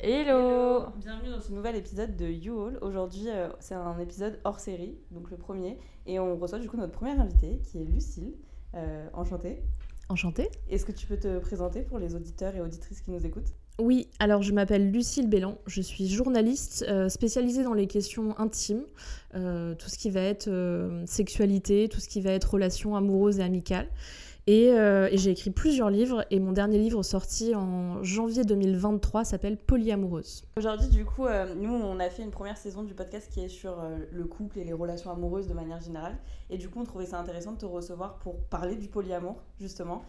Hello Bienvenue dans ce nouvel épisode de You All. Aujourd'hui, euh, c'est un épisode hors série, donc le premier. Et on reçoit du coup notre première invitée, qui est Lucille. Euh, enchantée. Enchantée. Est-ce que tu peux te présenter pour les auditeurs et auditrices qui nous écoutent? Oui, alors je m'appelle Lucille Bélan, je suis journaliste euh, spécialisée dans les questions intimes, euh, tout ce qui va être euh, sexualité, tout ce qui va être relations amoureuses et amicales. Et, euh, et j'ai écrit plusieurs livres et mon dernier livre sorti en janvier 2023 s'appelle Polyamoureuse. Aujourd'hui, du coup, euh, nous, on a fait une première saison du podcast qui est sur euh, le couple et les relations amoureuses de manière générale. Et du coup, on trouvait ça intéressant de te recevoir pour parler du polyamour, justement,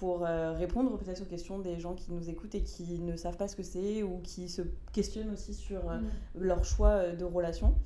pour répondre peut-être aux questions des gens qui nous écoutent et qui ne savent pas ce que c'est ou qui se questionnent aussi sur euh, leur choix de relation.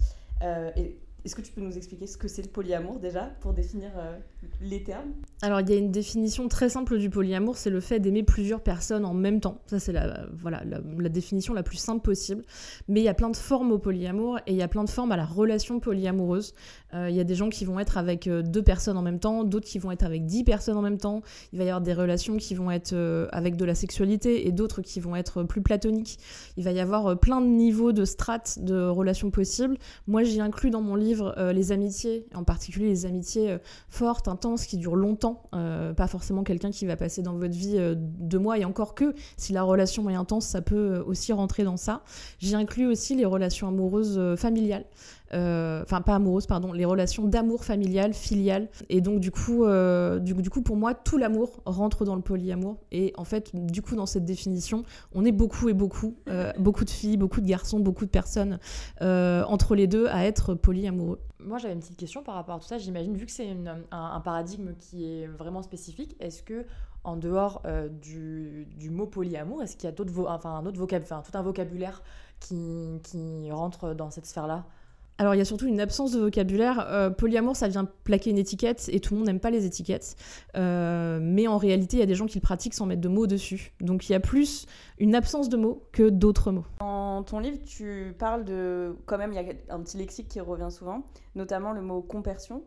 Et est-ce que tu peux nous expliquer ce que c'est le polyamour déjà, pour définir euh, les termes Alors il y a une définition très simple du polyamour, c'est le fait d'aimer plusieurs personnes en même temps. Ça c'est la, voilà, la, définition la plus simple possible. Mais il y a plein de formes au polyamour et il y a plein de formes à la relation polyamoureuse. Euh, il y a des gens qui vont être avec euh, deux personnes en même temps, d'autres qui vont être avec dix personnes en même temps. Il va y avoir des relations qui vont être euh, avec de la sexualité et d'autres qui vont être plus platoniques. Il va y avoir plein de niveaux de strates de relations possibles. Moi j'y inclus dans mon livre les amitiés, en particulier les amitiés fortes, intenses, qui durent longtemps. Euh, pas forcément quelqu'un qui va passer dans votre vie euh, deux mois et encore que si la relation est intense, ça peut euh, aussi rentrer dans ça. J'y inclus aussi les relations amoureuses euh, familiales. Enfin, pas amoureuses, pardon, les relations d'amour familial, filial. Et donc, du coup, du, coup, pour moi, tout l'amour rentre dans le polyamour. Et en fait, du coup, dans cette définition, on est beaucoup et beaucoup, beaucoup de filles, beaucoup de garçons, beaucoup de personnes entre les deux à être polyamoureux. Moi, j'avais une petite question par rapport à tout ça. J'imagine, vu que c'est un, paradigme qui est vraiment spécifique, est-ce que, en dehors euh, du, du mot polyamour, est-ce qu'il y a d'autres enfin, un autre vocab, enfin, tout un vocabulaire qui, qui rentre dans cette sphère-là? Alors, il y a surtout une absence de vocabulaire. Euh, polyamour, ça vient plaquer une étiquette et tout le monde n'aime pas les étiquettes. Euh, mais en réalité, il y a des gens qui le pratiquent sans mettre de mots dessus. Donc, il y a plus une absence de mots que d'autres mots. Dans ton livre, tu parles de. Quand même, il y a un petit lexique qui revient souvent, notamment le mot compersion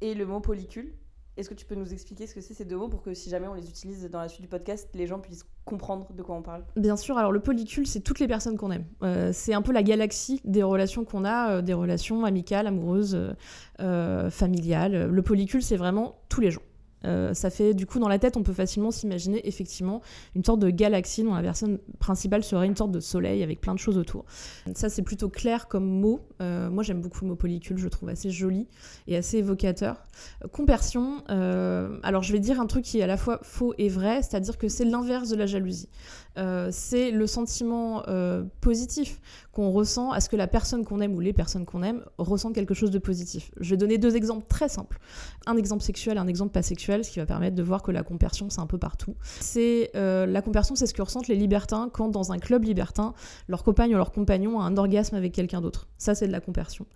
et le mot polycule. Est-ce que tu peux nous expliquer ce que c'est ces deux mots pour que si jamais on les utilise dans la suite du podcast, les gens puissent comprendre de quoi on parle? Bien sûr, alors le polycule, c'est toutes les personnes qu'on aime. Euh, c'est un peu la galaxie des relations qu'on a, euh, des relations amicales, amoureuses, euh, familiales. Le polycule, c'est vraiment tous les gens. Euh, ça fait du coup dans la tête, on peut facilement s'imaginer effectivement une sorte de galaxie dont la personne principale serait une sorte de soleil avec plein de choses autour. Ça c'est plutôt clair comme mot. Euh, moi j'aime beaucoup le mot polycule, je trouve assez joli et assez évocateur. Compersion, euh, alors je vais dire un truc qui est à la fois faux et vrai, c'est-à-dire que c'est l'inverse de la jalousie. C'est le sentiment positif qu'on ressent à ce que la personne qu'on aime ou les personnes qu'on aime ressentent quelque chose de positif. Je vais donner deux exemples très simples. Un exemple sexuel un exemple pas sexuel, ce qui va permettre de voir que la compersion, c'est un peu partout. C'est euh, La compersion, c'est ce que ressentent les libertins quand, dans un club libertin, leur compagne ou leur compagnon a un orgasme avec quelqu'un d'autre. Ça, c'est de la compersion.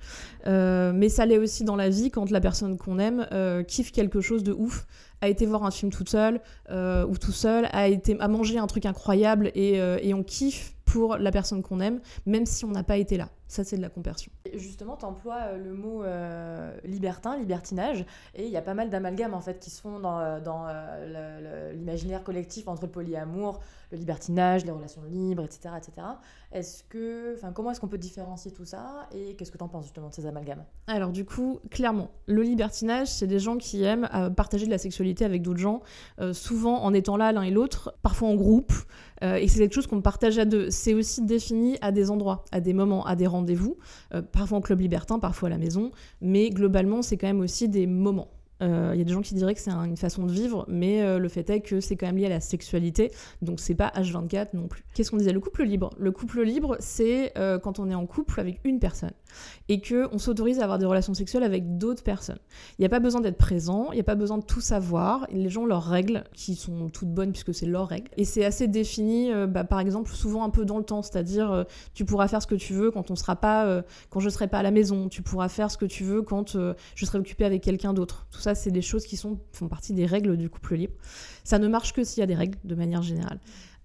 Euh, mais ça l'est aussi dans la vie quand la personne qu'on aime euh, kiffe quelque chose de ouf, a été voir un film toute seule ou tout seul, a, été, a mangé un truc incroyable et, et on kiffe pour la personne qu'on aime, même si on n'a pas été là. Ça, c'est de la compersion. Justement, tu emploies le mot euh, libertin, libertinage, et il y a pas mal d'amalgames en fait qui se font dans, euh, dans euh, l'imaginaire collectif entre le polyamour, le libertinage, les relations libres, etc. etc. Est-ce que, enfin, comment est-ce qu'on peut différencier tout ça et qu'est-ce que tu en penses justement de ces amalgames? Alors du coup, clairement, le libertinage, c'est des gens qui aiment euh, partager de la sexualité avec d'autres gens, euh, souvent en étant là l'un et l'autre, parfois en groupe, euh, et c'est quelque chose qu'on partage à deux. C'est aussi défini à des endroits, à des moments, à des euh, parfois en club libertin, parfois à la maison, mais globalement, c'est quand même aussi des moments. Euh, Il y a des gens qui diraient que c'est un- une façon de vivre, mais euh, le fait est que c'est quand même lié à la sexualité, donc c'est pas H24 non plus. Qu'est-ce qu'on disait? Le couple libre. Le couple libre, c'est euh, quand on est en couple avec une personne et que on s'autorise à avoir des relations sexuelles avec d'autres personnes. Il n'y a pas besoin d'être présent, il n'y a pas besoin de tout savoir. Les gens ont leurs règles, qui sont toutes bonnes puisque c'est leurs règles. Et c'est assez défini, euh, bah, par exemple, souvent un peu dans le temps, c'est-à-dire euh, tu pourras faire ce que tu veux quand on sera pas, euh, quand je serai pas à la maison. Tu pourras faire ce que tu veux quand euh, je serai occupée avec quelqu'un d'autre. Tout ça, c'est des choses qui sont, font partie des règles du couple libre. Ça ne marche que s'il y a des règles, de manière générale.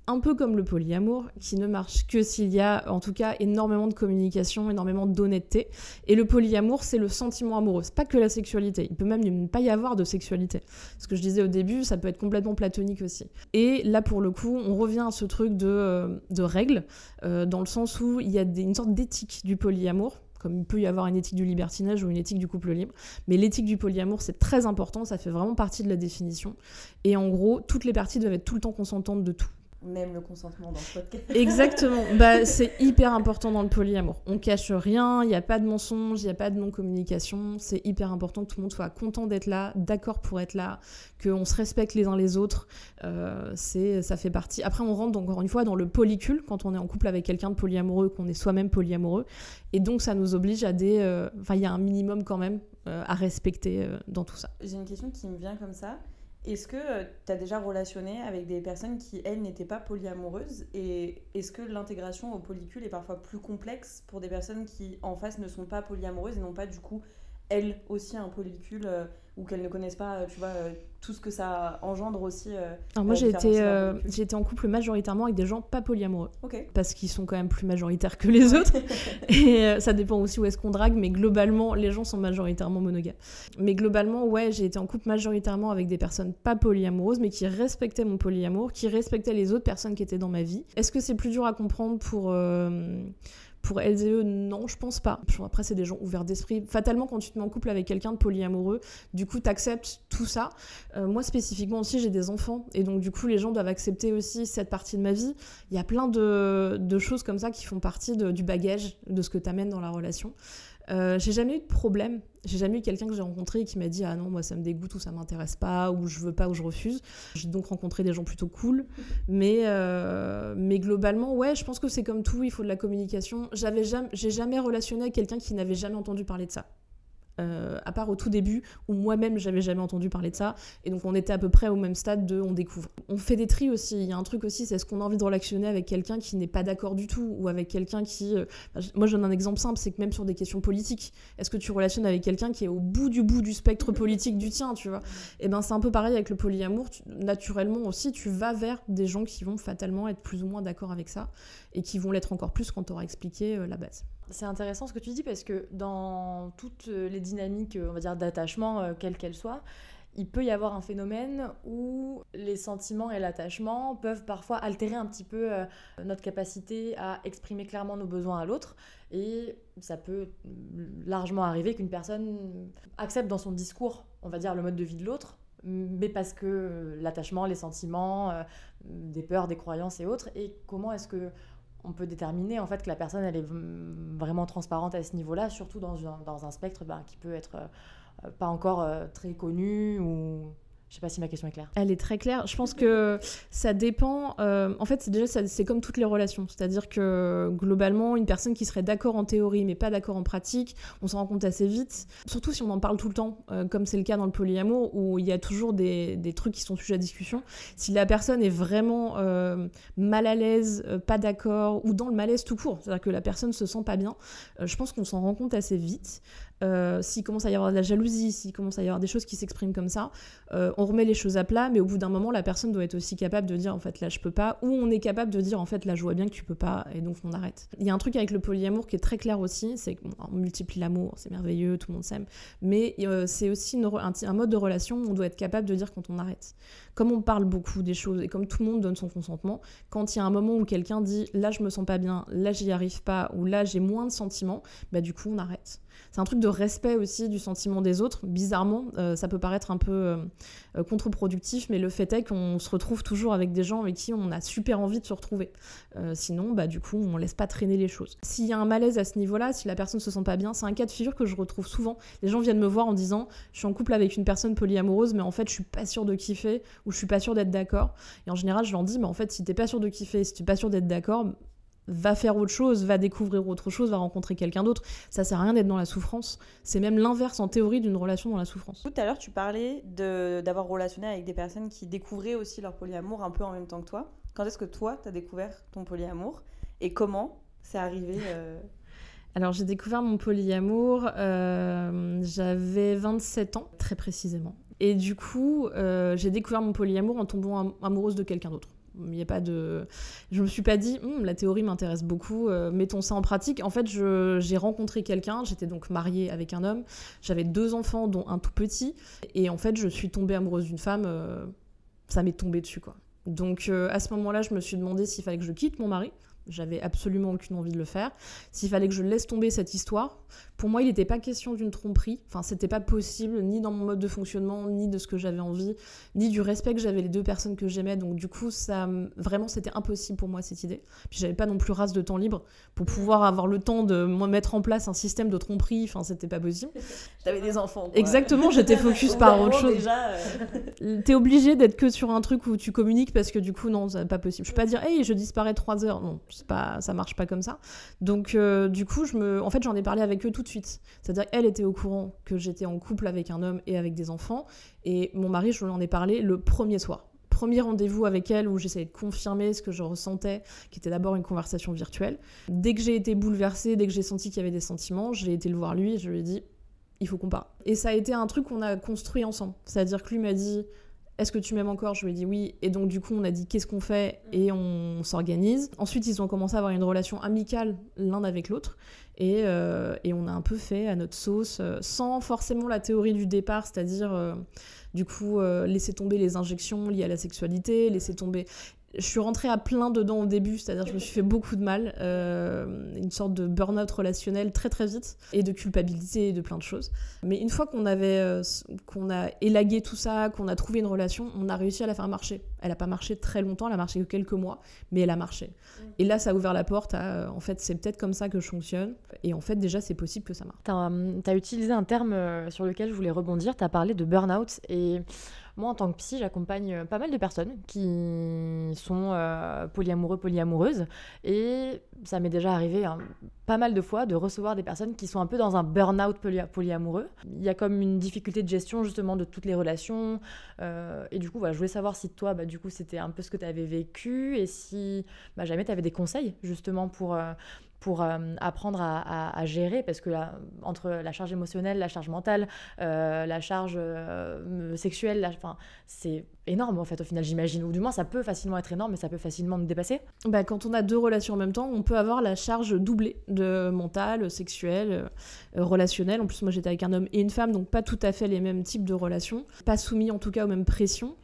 un peu comme le polyamour, qui ne marche que s'il y a en tout cas énormément de communication, énormément d'honnêteté. Et le polyamour, c'est le sentiment amoureux, c'est pas que la sexualité. Il peut même ne pas y avoir de sexualité. Ce que je disais au début, ça peut être complètement platonique aussi. Et là, pour le coup, on revient à ce truc de, euh, règles, euh, dans le sens où il y a une sorte d'éthique du polyamour comme il peut y avoir une éthique du libertinage ou une éthique du couple libre. Mais l'éthique du polyamour, c'est très important, ça fait vraiment partie de la définition. Et en gros, toutes les parties doivent être tout le temps consentantes de tout même le consentement dans ce podcast. Exactement. bah, c'est hyper important dans le polyamour. On cache rien, il n'y a pas de mensonge, il n'y a pas de non-communication. C'est hyper important que tout le monde soit content d'être là, d'accord pour être là, qu'on se respecte les uns les autres. Euh, c'est, ça fait partie. Après, on rentre encore une fois dans le polycule quand on est en couple avec quelqu'un de polyamoureux, qu'on est soi-même polyamoureux. Et donc, ça nous oblige à des. Euh, enfin, il y a un minimum quand même euh, à respecter dans tout ça. J'ai une question qui me vient comme ça. Est-ce que euh, tu as déjà relationné avec des personnes qui, elles, n'étaient pas polyamoureuses Et est-ce que l'intégration au polycule est parfois plus complexe pour des personnes qui, en face, ne sont pas polyamoureuses et n'ont pas, du coup, elles aussi un polycule euh, ou qu'elles ne connaissent pas, euh, tu vois, euh, tout ce que ça engendre aussi. Alors moi, j'ai été, j'ai été en couple majoritairement avec des gens pas polyamoureux. Parce qu'ils sont quand même plus majoritaires que les autres. et ça dépend aussi où est-ce qu'on drague, mais globalement, les gens sont majoritairement monogames. Mais globalement, ouais, j'ai été en couple majoritairement avec des personnes pas polyamoureuses, mais qui respectaient mon polyamour, qui respectaient les autres personnes qui étaient dans ma vie. Est-ce que c'est plus dur à comprendre pour pour elles et eux, non, je pense pas. Après, c'est des gens ouverts d'esprit. Fatalement, quand tu te mets en couple avec quelqu'un de polyamoureux, du coup, tu acceptes tout ça. Euh, moi, spécifiquement aussi, j'ai des enfants. Et donc, du coup, les gens doivent accepter aussi cette partie de ma vie. Il y a plein de, de choses comme ça qui font partie du bagage de ce que tu amènes dans la relation. Euh, j'ai jamais eu de problème. J'ai jamais eu quelqu'un que j'ai rencontré qui m'a dit ah non moi ça me dégoûte ou ça m'intéresse pas ou je veux pas ou je refuse. J'ai donc rencontré des gens plutôt cool, mais euh, mais globalement ouais je pense que c'est comme tout il faut de la communication. J'avais jamais j'ai jamais relationné avec quelqu'un qui n'avait jamais entendu parler de ça. Euh, à part au tout début où moi-même j'avais jamais entendu parler de ça et donc on était à peu près au même stade de on découvre. On fait des tris aussi, il y a un truc aussi, c'est est-ce qu'on a envie de relationner avec quelqu'un qui n'est pas d'accord du tout ou avec quelqu'un qui euh, moi je donne un exemple simple, c'est que même sur des questions politiques, est-ce que tu relationnes avec quelqu'un qui est au bout du bout du spectre politique du tien, tu vois? Et eh ben c'est un peu pareil avec le polyamour, naturellement aussi tu vas vers des gens qui vont fatalement être plus ou moins d'accord avec ça et qui vont l'être encore plus quand tu auras expliqué euh, la base. C'est intéressant ce que tu dis parce que dans toutes les dynamiques, on va dire, d'attachement, euh, quelles qu'elles soient, il peut y avoir un phénomène où les sentiments et l'attachement peuvent parfois altérer un petit peu euh, notre capacité à exprimer clairement nos besoins à l'autre. Et ça peut largement arriver qu'une personne accepte dans son discours, on va dire, le mode de vie de l'autre, mais parce que l'attachement, les sentiments, euh, des peurs, des croyances et autres. Et comment est-ce que on peut déterminer en fait que la personne elle est vraiment transparente à ce niveau-là, surtout dans, un spectre ben, qui peut être euh, pas encore euh, très connu ou je sais pas si ma question est claire. Elle est très claire. Je pense que ça dépend. Euh, en fait, c'est déjà c'est comme toutes les relations, c'est-à-dire que globalement, une personne qui serait d'accord en théorie mais pas d'accord en pratique, on s'en rend compte assez vite. Surtout si on en parle tout le temps, euh, comme c'est le cas dans le polyamour où il y a toujours des, des, trucs qui sont sujets à discussion. Si la personne est vraiment euh, mal à l'aise, pas d'accord ou dans le malaise tout court, c'est-à-dire que la personne se sent pas bien, je pense qu'on s'en rend compte assez vite. Euh, s'il commence à y avoir de la jalousie, s'il commence à y avoir des choses qui s'expriment comme ça, euh, on remet les choses à plat, mais au bout d'un moment, la personne doit être aussi capable de dire en fait là je peux pas, ou on est capable de dire en fait là je vois bien que tu peux pas, et donc on arrête. Il y a un truc avec le polyamour qui est très clair aussi, c'est qu'on multiplie l'amour, c'est merveilleux, tout le monde s'aime, mais euh, c'est aussi un, mode de relation où on doit être capable de dire quand on arrête. Comme on parle beaucoup des choses et comme tout le monde donne son consentement, quand il y a un moment où quelqu'un dit là je me sens pas bien, là j'y arrive pas, ou là j'ai moins de sentiments, bah du coup on arrête. C'est un truc de respect aussi du sentiment des autres. Bizarrement, euh, ça peut paraître un peu euh, euh, contre-productif, mais le fait est qu'on se retrouve toujours avec des gens avec qui on a super envie de se retrouver. sinon, bah, du coup, on laisse pas traîner les choses. S'il y a un malaise à ce niveau-là, si la personne se sent pas bien, c'est un cas de figure que je retrouve souvent. Les gens viennent me voir en disant Je suis en couple avec une personne polyamoureuse, mais en fait, je suis pas sûre de kiffer ou je suis pas sûre d'être d'accord. Et en général, je leur dis Mais en fait, si t'es pas sûre de kiffer, si tu pas sûre d'être d'accord, va faire autre chose, va découvrir autre chose, va rencontrer quelqu'un d'autre. Ça sert à rien d'être dans la souffrance. C'est même l'inverse en théorie d'une relation dans la souffrance. Tout à l'heure, tu parlais d'avoir relationné avec des personnes qui découvraient aussi leur polyamour un peu en même temps que toi. Quand est-ce que toi, tu as découvert ton polyamour et comment c'est arrivé euh Alors j'ai découvert mon polyamour, euh, j'avais 27 ans, très précisément. Et du coup, euh, j'ai découvert mon polyamour en tombant amoureuse de quelqu'un d'autre Il n'y a pas de. Je me suis pas dit, Hum, la théorie m'intéresse beaucoup, euh, mettons ça en pratique. En fait, j'ai rencontré quelqu'un, j'étais donc mariée avec un homme, j'avais deux enfants, dont un tout petit, et en fait, je suis tombée amoureuse d'une femme, euh, ça m'est tombé dessus, quoi. Donc, euh, à ce moment-là, je me suis demandé s'il fallait que je quitte mon mari. J'avais absolument aucune envie de le faire. S'il fallait que je laisse tomber cette histoire, pour moi, il n'était pas question d'une tromperie. Enfin, c'était pas possible, ni dans mon mode de fonctionnement, ni de ce que j'avais envie, ni du respect que j'avais les deux personnes que j'aimais. Donc, du coup, ça, vraiment, c'était impossible pour moi cette idée. Puis, j'avais pas non plus race de temps libre pour pouvoir avoir le temps de mettre en place un système de tromperie. Enfin, c'était pas possible. T'avais des enfants. quoi. Exactement, j'étais focus par autre chose. Euh, T'es obligé d'être que sur un truc où tu communiques parce que du coup, non, c'est pas possible. Je peux pas dire, hey, je disparais trois heures. Non, c'est pas, ça marche pas comme ça. Donc, euh, du coup, je me, en fait, j'en ai parlé avec eux tout C'est-à-dire qu'elle était au courant que j'étais en couple avec un homme et avec des enfants. Et mon mari, je lui en ai parlé le premier soir. Premier rendez-vous avec elle où j'essayais de confirmer ce que je ressentais, qui était d'abord une conversation virtuelle. Dès que j'ai été bouleversée, dès que j'ai senti qu'il y avait des sentiments, j'ai été le voir lui et je lui ai dit, il faut qu'on parle. Et ça a été un truc qu'on a construit ensemble. C'est-à-dire que lui m'a dit Est-ce que tu m'aimes encore? Je lui ai dit oui. Et donc, du coup, on a dit Qu'est-ce qu'on fait? Et on s'organise. Ensuite, ils ont commencé à avoir une relation amicale l'un avec l'autre. Et, euh, et on a un peu fait à notre sauce, euh, sans forcément la théorie du départ, c'est-à-dire, euh, du coup, laisser tomber les injections liées à la sexualité, laisser tomber je suis rentrée à plein dedans au début, c'est-à-dire je me suis fait beaucoup de mal, euh, une sorte de burn-out relationnel très très vite, et de culpabilité et de plein de choses. Mais une fois qu'on avait, euh, qu'on a élagué tout ça, qu'on a trouvé une relation, on a réussi à la faire marcher. Elle n'a pas marché très longtemps, elle a marché que quelques mois, mais elle a marché. Et là, ça a ouvert la porte à, euh, en fait, c'est peut-être comme ça que je fonctionne, et en fait, déjà, c'est possible que ça marche. Tu as, utilisé un terme sur lequel je voulais rebondir, tu as parlé de burn-out et moi en tant que psy j'accompagne euh, pas mal de personnes qui sont euh, polyamoureux, polyamoureuses et ça m'est déjà arrivé hein, pas mal de fois de recevoir des personnes qui sont un peu dans un burn-out poly- polyamoureux. Il y a comme une difficulté de gestion justement de toutes les relations euh, et du coup je voulais savoir si toi bah, du coup c'était un peu ce que tu avais vécu et si bah, jamais tu avais des conseils justement pour... euh, pour euh, apprendre à, gérer, parce que là, entre la charge émotionnelle, la charge mentale, euh, la charge euh, sexuelle, la- enfin, c'est énorme en fait au final j'imagine, ou du moins ça peut facilement être énorme, mais ça peut facilement me dépasser. Bah, quand on a deux relations en même temps, on peut avoir la charge doublée de mentale, sexuelle, euh, relationnelle. En plus, moi j'étais avec un homme et une femme, donc pas tout à fait les mêmes types de relations, pas soumis en tout cas aux mêmes pressions.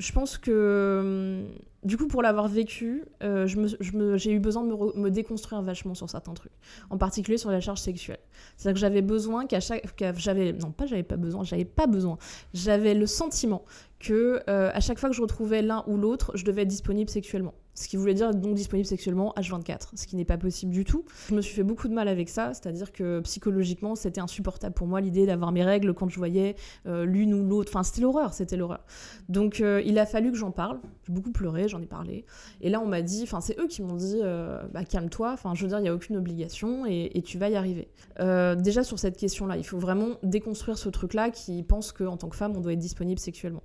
Je pense que, hum, du coup, pour l'avoir vécu, euh, j'ai eu besoin de me, re- me déconstruire vachement sur certains trucs, en particulier sur la charge sexuelle. C'est-à-dire que j'avais besoin qu'à chaque, j'avais, non pas j'avais pas besoin, j'avais pas besoin, j'avais le sentiment que euh, à chaque fois que je retrouvais l'un ou l'autre, je devais être disponible sexuellement. Ce qui voulait dire donc disponible sexuellement H24, ce qui n'est pas possible du tout. Je me suis fait beaucoup de mal avec ça, c'est-à-dire que psychologiquement, c'était insupportable pour moi l'idée d'avoir mes règles quand je voyais euh, l'une ou l'autre. Enfin, c'était l'horreur, c'était l'horreur. Donc, euh, il a fallu que j'en parle. J'ai beaucoup pleuré, j'en ai parlé. Et là, on m'a dit, enfin, c'est eux qui m'ont dit, euh, bah, calme-toi. Enfin, je veux dire, il n'y a aucune obligation et, et tu vas y arriver. Déjà sur cette question-là, il faut vraiment déconstruire ce truc-là qui pense qu'en tant que femme, on doit être disponible sexuellement.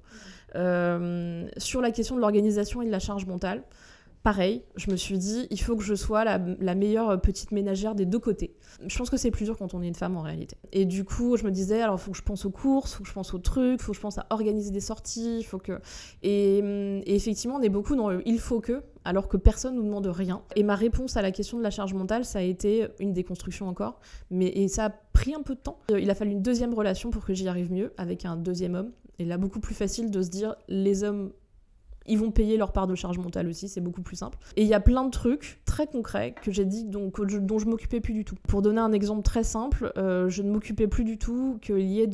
Sur la question de l'organisation et de la charge mentale, pareil, je me suis dit, il faut que je sois la, meilleure petite ménagère des deux côtés. Je pense que c'est plus dur quand on est une femme en réalité. Et du coup, je me disais, alors il faut que je pense aux courses, il faut que je pense aux trucs, il faut que je pense à organiser des sorties, faut que... Et, effectivement, on est beaucoup dans il faut que, alors que personne nous demande rien. Et ma réponse à la question de la charge mentale, ça a été une déconstruction encore, mais et ça a pris un peu de temps. Il a fallu une deuxième relation pour que j'y arrive mieux, avec un deuxième homme. Et là, beaucoup plus facile de se dire, les hommes ils vont payer leur part de charge mentale aussi, c'est beaucoup plus simple. Et il y a plein de trucs très concrets que j'ai dit donc, dont je m'occupais plus du tout. Pour donner un exemple très simple, euh, je ne m'occupais plus du tout qu'il y ait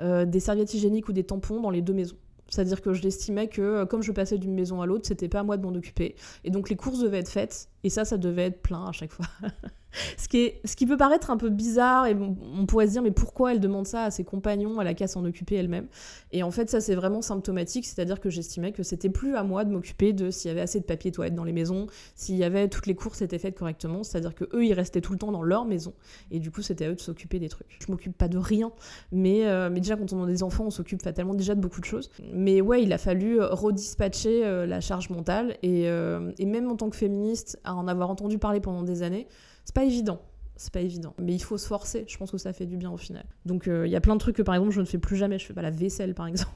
euh, des serviettes hygiéniques ou des tampons dans les deux maisons. C'est-à-dire que je l'estimais que euh, comme je passais d'une maison à l'autre, c'était pas à moi de m'en occuper. Et donc les courses devaient être faites, et ça, ça devait être plein à chaque fois. ce, qui peut paraître un peu bizarre, et on, pourrait se dire, mais pourquoi elle demande ça à ses compagnons, elle a qu'à s'en occuper elle-même? Et en fait, ça, c'est vraiment symptomatique, c'est-à-dire que j'estimais que c'était plus à moi de m'occuper de s'il y avait assez de papier toilette dans les maisons, s'il y avait toutes les courses étaient faites correctement, c'est-à-dire que eux, ils restaient tout le temps dans leur maison, et du coup, c'était à eux de s'occuper des trucs. Je m'occupe pas de rien, mais, euh, déjà, quand on a des enfants, on s'occupe fatalement déjà de beaucoup de choses. Mais ouais, il a fallu euh, redispatcher euh, la charge mentale, et, et même en tant que féministe, à en avoir entendu parler pendant des années, c'est pas évident. c'est pas évident. Mais il faut se forcer, je pense que ça fait du bien au final. Donc il y a plein de trucs que par exemple je ne fais plus jamais, je fais pas la vaisselle par exemple.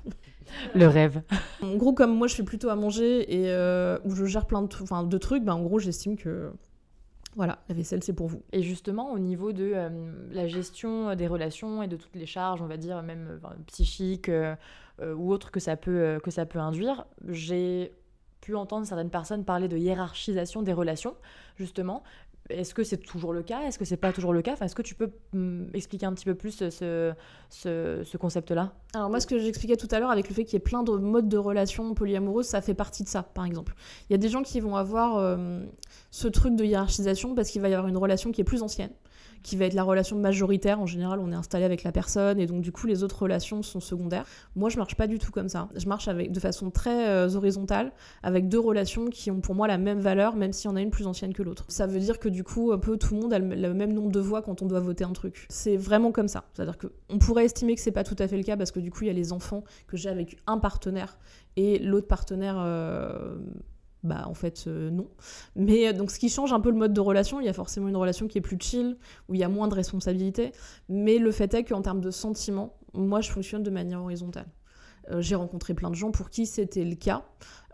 Le rêve. En gros, comme moi je fais plutôt à manger et où je gère plein de, de trucs, bah, en gros j'estime que voilà, la vaisselle, c'est pour vous. Et justement, au niveau de euh, la gestion des relations et de toutes les charges, on va dire, même psychiques euh, euh, ou autres que ça peut, que ça peut induire, j'ai pu entendre certaines personnes parler de hiérarchisation des relations, justement. Est-ce que c'est toujours le cas? Est-ce que c'est pas toujours le cas? Enfin, Est-ce que tu peux mm, expliquer un petit peu plus ce, ce, concept-là? Alors moi, ce que j'expliquais tout à l'heure avec le fait qu'il y ait plein de modes de relations polyamoureuses, ça fait partie de ça, par exemple. Il y a des gens qui vont avoir euh, ce truc de hiérarchisation parce qu'il va y avoir une relation qui est plus ancienne qui va être la relation majoritaire. En général, on est installé avec la personne et donc du coup, les autres relations sont secondaires. Moi, je marche pas du tout comme ça. Je marche avec, de façon très euh, horizontale, avec deux relations qui ont pour moi la même valeur, même s'il y en a une plus ancienne que l'autre. Ça veut dire que du coup, un peu tout le monde a le, même nombre de voix quand on doit voter un truc. C'est vraiment comme ça. C'est-à-dire qu'on pourrait estimer que c'est pas tout à fait le cas parce que du coup, il y a les enfants que j'ai avec un partenaire et l'autre partenaire. Euh, bah en fait euh, non. Mais euh, donc ce qui change un peu le mode de relation, il y a forcément une relation qui est plus chill, où il y a moins de responsabilités, mais le fait est qu'en termes de sentiments, moi je fonctionne de manière horizontale. Euh, j'ai rencontré plein de gens pour qui c'était le cas.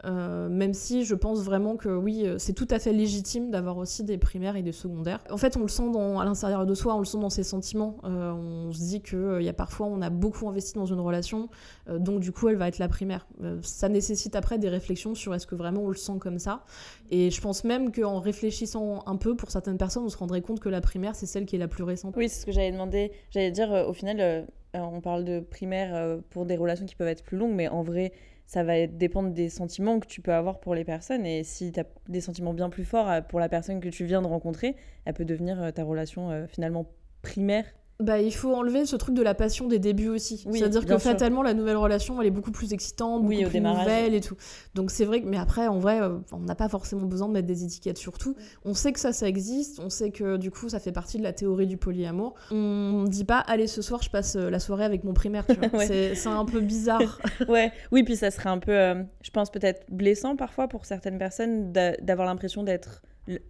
Euh, même si je pense vraiment que oui, euh, c'est tout à fait légitime d'avoir aussi des primaires et des secondaires. En fait, on le sent à l'intérieur de soi, on le sent dans ses sentiments. on se dit qu'il il y a parfois, on a beaucoup investi dans une relation, donc du coup, elle va être la primaire. ça nécessite après des réflexions sur est-ce que vraiment on le sent comme ça. Et je pense même qu'en réfléchissant un peu, pour certaines personnes, on se rendrait compte que la primaire, c'est celle qui est la plus récente. Oui, c'est ce que j'allais demander. J'allais dire, au final on parle de primaire euh, pour des relations qui peuvent être plus longues, mais en vrai, ça va dépendre des sentiments que tu peux avoir pour les personnes. Et si tu as des sentiments bien plus forts euh, pour la personne que tu viens de rencontrer, elle peut devenir ta relation finalement primaire bah, il faut enlever ce truc de la passion des débuts aussi. C'est-à-dire que fatalement, la nouvelle relation, elle est beaucoup plus excitante, beaucoup plus nouvelle et tout. Donc c'est vrai que, mais après, en vrai, euh, on n'a pas forcément besoin de mettre des étiquettes sur tout. On sait que ça, ça existe. On sait que du coup, ça fait partie de la théorie du polyamour. On dit pas, allez, ce soir, je passe euh, la soirée avec mon primaire. C'est un peu bizarre. ouais, oui, puis ça serait un peu, euh, je pense peut-être blessant parfois pour certaines personnes d'avoir l'impression d'être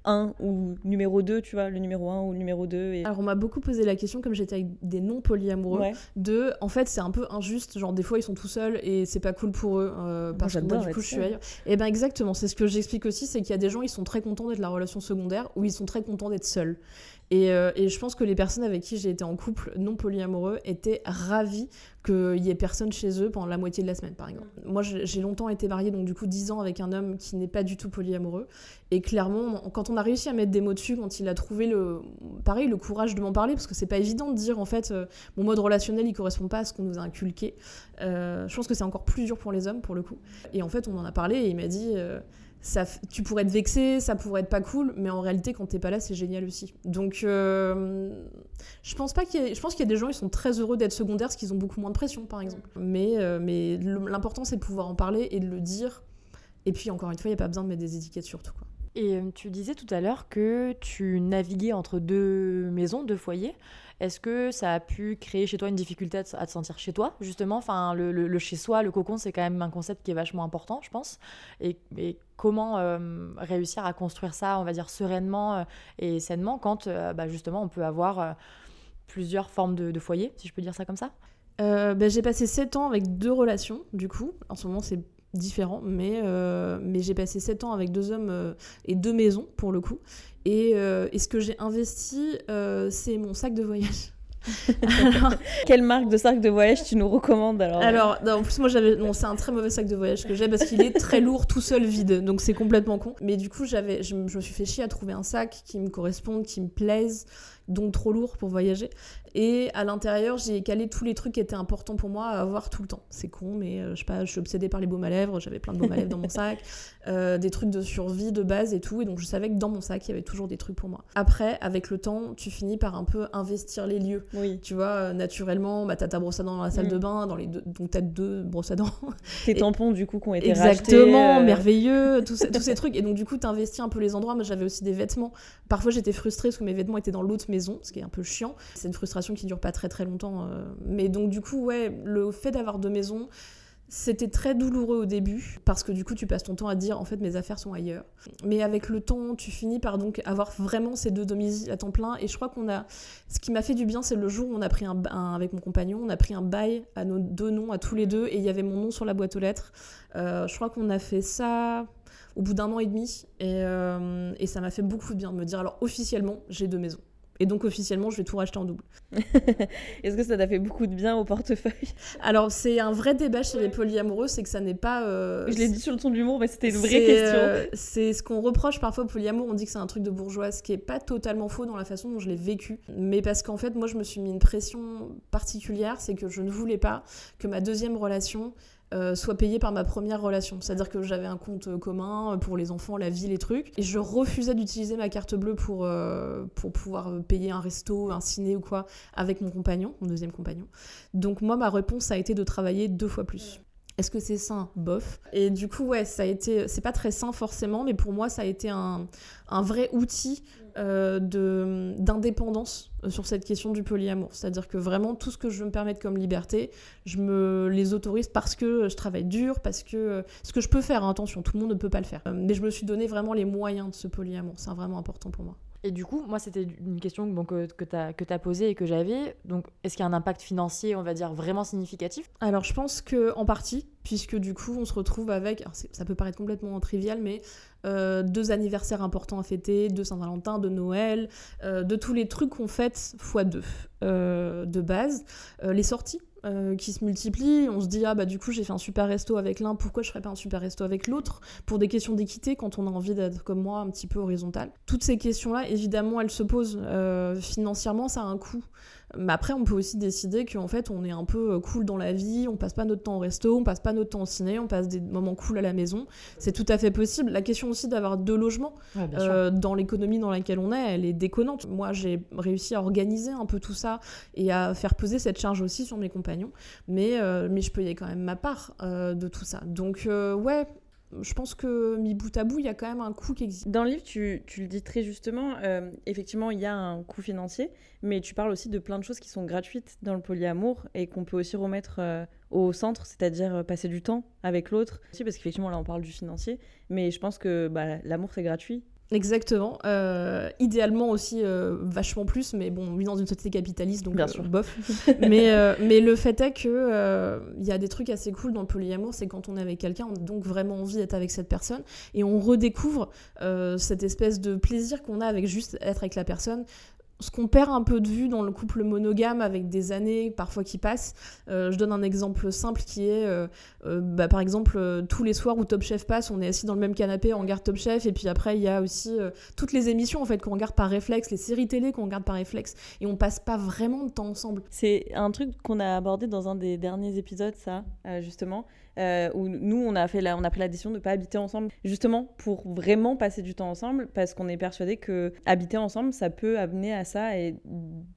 1 ou numéro 2, tu vois, le numéro 1 ou le numéro 2. Et... Alors on m'a beaucoup posé la question, comme j'étais avec des non polyamoureux, de en fait c'est un peu injuste, genre des fois ils sont tout seuls et c'est pas cool pour eux euh, parce que moi du coup je suis ailleurs. Et ben exactement, c'est ce que j'explique aussi, c'est qu'il y a des gens ils sont très contents d'être la relation secondaire ou ils sont très contents d'être seuls. Euh, et, je pense que les personnes avec qui j'ai été en couple non polyamoureux étaient ravis qu'il y ait personne chez eux pendant la moitié de la semaine, par exemple. Moi, j'ai longtemps été mariée, donc du coup 10 ans avec un homme qui n'est pas du tout polyamoureux. Et clairement, quand on a réussi à mettre des mots dessus, quand il a trouvé le, pareil, le courage de m'en parler, parce que c'est pas évident de dire en fait, euh, mon mode relationnel il correspond pas à ce qu'on nous a inculqué. Euh, je pense que c'est encore plus dur pour les hommes pour le coup. Et en fait, on en a parlé et il m'a dit tu pourrais être vexé, ça pourrait être pas cool, mais en réalité, quand t'es pas là, c'est génial aussi. Donc, euh, je pense pas qu'il je pense qu'il y a des gens, ils sont très heureux d'être secondaires parce qu'ils ont beaucoup moins de pression, par exemple. Mais, euh, mais l'important, c'est de pouvoir en parler et de le dire. Et puis, encore une fois, il n'y a pas besoin de mettre des étiquettes sur tout. Quoi. Et euh, tu disais tout à l'heure que tu naviguais entre deux maisons, deux foyers. Est-ce que ça a pu créer chez toi une difficulté à te, sentir chez toi, justement? Enfin, le, chez-soi, le cocon, c'est quand même un concept qui est vachement important, je pense. Et, comment euh, réussir à construire ça, on va dire, sereinement euh, et sainement quand, euh, bah, justement, on peut avoir plusieurs formes de, foyers, si je peux dire ça comme ça? Bah, J'ai passé 7 ans avec deux relations, du coup. En ce moment, c'est différent, mais, mais j'ai passé 7 ans avec deux hommes et deux maisons, pour le coup. Euh, et, ce que j'ai investi, euh, c'est mon sac de voyage. Quelle marque de sac de voyage tu nous recommandes alors? Alors, en plus, moi j'avais. Non, c'est un très mauvais sac de voyage que j'ai parce qu'il est très lourd tout seul vide, donc c'est complètement con. Mais du coup, j'avais, je, je, me suis fait chier à trouver un sac qui me corresponde, qui me plaise, donc trop lourd pour voyager. Et à l'intérieur, j'ai calé tous les trucs qui étaient importants pour moi à avoir tout le temps. C'est con, mais euh, je sais pas, je suis obsédée par les baumes à lèvres, j'avais plein de baumes à lèvres dans mon sac, euh, des trucs de survie de base et tout. Et donc je savais que dans mon sac, il y avait toujours des trucs pour moi. Après, avec le temps, tu finis par un peu investir les lieux. Oui. Tu vois, euh, naturellement, bah, t'as ta brosse à dents dans la salle de mm. bain, dans les deux, donc t'as deux brosses à dents. Tes tampons, du coup, qui ont été Exactement, merveilleux, tous, tous ces trucs. Et donc, du coup, t'investis un peu les endroits. Moi, j'avais aussi des vêtements. Parfois, j'étais frustrée parce que mes vêtements étaient dans l'autre ce qui est un peu chiant. C'est une frustration qui dure pas très très longtemps. Euh. Mais donc, du coup, ouais, le fait d'avoir deux maisons, C'était très douloureux au début parce que du coup tu passes ton temps à dire en fait mes affaires sont ailleurs. Mais avec le temps tu finis par donc avoir vraiment ces deux domiciles à temps plein et je crois qu'on a ce qui m'a fait du bien c'est le jour où on a pris un, avec mon compagnon on a pris un bail à nos deux noms à tous les deux et il y avait mon nom sur la boîte aux lettres. Euh, je crois qu'on a fait ça au bout d'un an et demi euh, et ça m'a fait beaucoup de bien de me dire alors officiellement j'ai deux maisons. Et donc officiellement, je vais tout racheter en double. Est-ce que ça t'a fait beaucoup de bien au portefeuille? Alors c'est un vrai débat chez les polyamoureux, c'est que ça n'est pas... Euh, je l'ai dit sur le ton de l'humour, mais c'était une vraie question. Euh, c'est ce qu'on reproche parfois au polyamour, on dit que c'est un truc de bourgeois, ce qui est pas totalement faux dans la façon dont je l'ai vécu. Mais parce qu'en fait, moi je me suis mis une pression particulière, c'est que je ne voulais pas que ma deuxième relation euh, soit payé par ma première relation. C'est-à-dire que j'avais un compte euh, commun pour les enfants, la vie, les trucs. Et je refusais d'utiliser ma carte bleue pour, euh, pour pouvoir payer un resto, un ciné ou quoi avec mon compagnon, mon deuxième compagnon. Donc moi, ma réponse a été de travailler deux fois plus. Est-ce que c'est sain? Bof. Et du coup, ouais, ça a été. C'est pas très sain forcément, mais pour moi, ça a été un, un vrai outil euh, d'indépendance sur cette question du polyamour. C'est-à-dire que vraiment, tout ce que je veux me permettre comme liberté, je me les autorise parce que je travaille dur, parce que. Ce que je peux faire, hein, attention, tout le monde ne peut pas le faire. Euh, mais je me suis donné vraiment les moyens de ce polyamour. C'est vraiment important pour moi. Et du coup, moi, c'était une question que, que tu as, as posée et que j'avais. Donc, est-ce qu'il y a un impact financier, on va dire, vraiment significatif? Alors, je pense que en partie, puisque du coup, on se retrouve avec. ça peut paraître complètement trivial, mais euh, deux anniversaires importants à fêter, de Saint-Valentin, de Noël, euh, de tous les trucs qu'on fête fois deux euh, de base. les sorties euh, qui se multiplient. On se dit, ah bah du coup, j'ai fait un super resto avec l'un, pourquoi je ferais pas un super resto avec l'autre? Pour des questions d'équité, quand on a envie d'être comme moi, un petit peu horizontal. Toutes ces questions-là, évidemment, elles se posent. Euh, financièrement, ça a un coût. Mais après, on peut aussi décider qu'en fait, on est un peu euh, cool dans la vie, on passe pas notre temps au resto, on passe pas notre temps au ciné, on passe des moments cool à la maison. C'est tout à fait possible. La question aussi d'avoir deux logements euh, dans l'économie dans laquelle on est, elle est déconnante. Moi, j'ai réussi à organiser un peu tout ça et à faire peser cette charge aussi sur mes compagnons. Mais, euh, mais je payais quand même ma part de tout ça. Donc, ouais, je pense que mis bout à bout, il y a quand même un coût qui existe. Dans le livre, tu, le dis très justement, euh, effectivement, il y a un coût financier, mais tu parles aussi de plein de choses qui sont gratuites dans le polyamour et qu'on peut aussi remettre euh, au centre, c'est-à-dire euh, passer du temps avec l'autre. Parce qu'effectivement, là, on parle du financier, mais je pense que bah, l'amour, c'est gratuit. Exactement. Euh, idéalement aussi euh, vachement plus, mais bon, on vit dans une société capitaliste, donc Bien sûr. bof. mais, euh, mais le fait est que il y a des trucs assez cool dans le polyamour, c'est quand on est avec quelqu'un, on a donc vraiment envie d'être avec cette personne, et on redécouvre cette espèce de plaisir qu'on a avec juste être avec la personne, ce qu'on perd un peu de vue dans le couple monogame avec des années parfois qui passent. Euh, je donne un exemple simple qui est, euh, euh, bah, par exemple, tous les soirs où Top Chef passe, on est assis dans le même canapé, on regarde Top Chef, et puis après il y a aussi toutes les émissions en fait qu'on regarde par réflexe, les séries télé qu'on regarde par réflexe, et on passe pas vraiment de temps ensemble. C'est un truc qu'on a abordé dans un des derniers épisodes, ça, justement. Où nous, on a, fait la, on a pris la décision de ne pas habiter ensemble, justement pour vraiment passer du temps ensemble, parce qu'on est persuadé que habiter ensemble, ça peut amener à et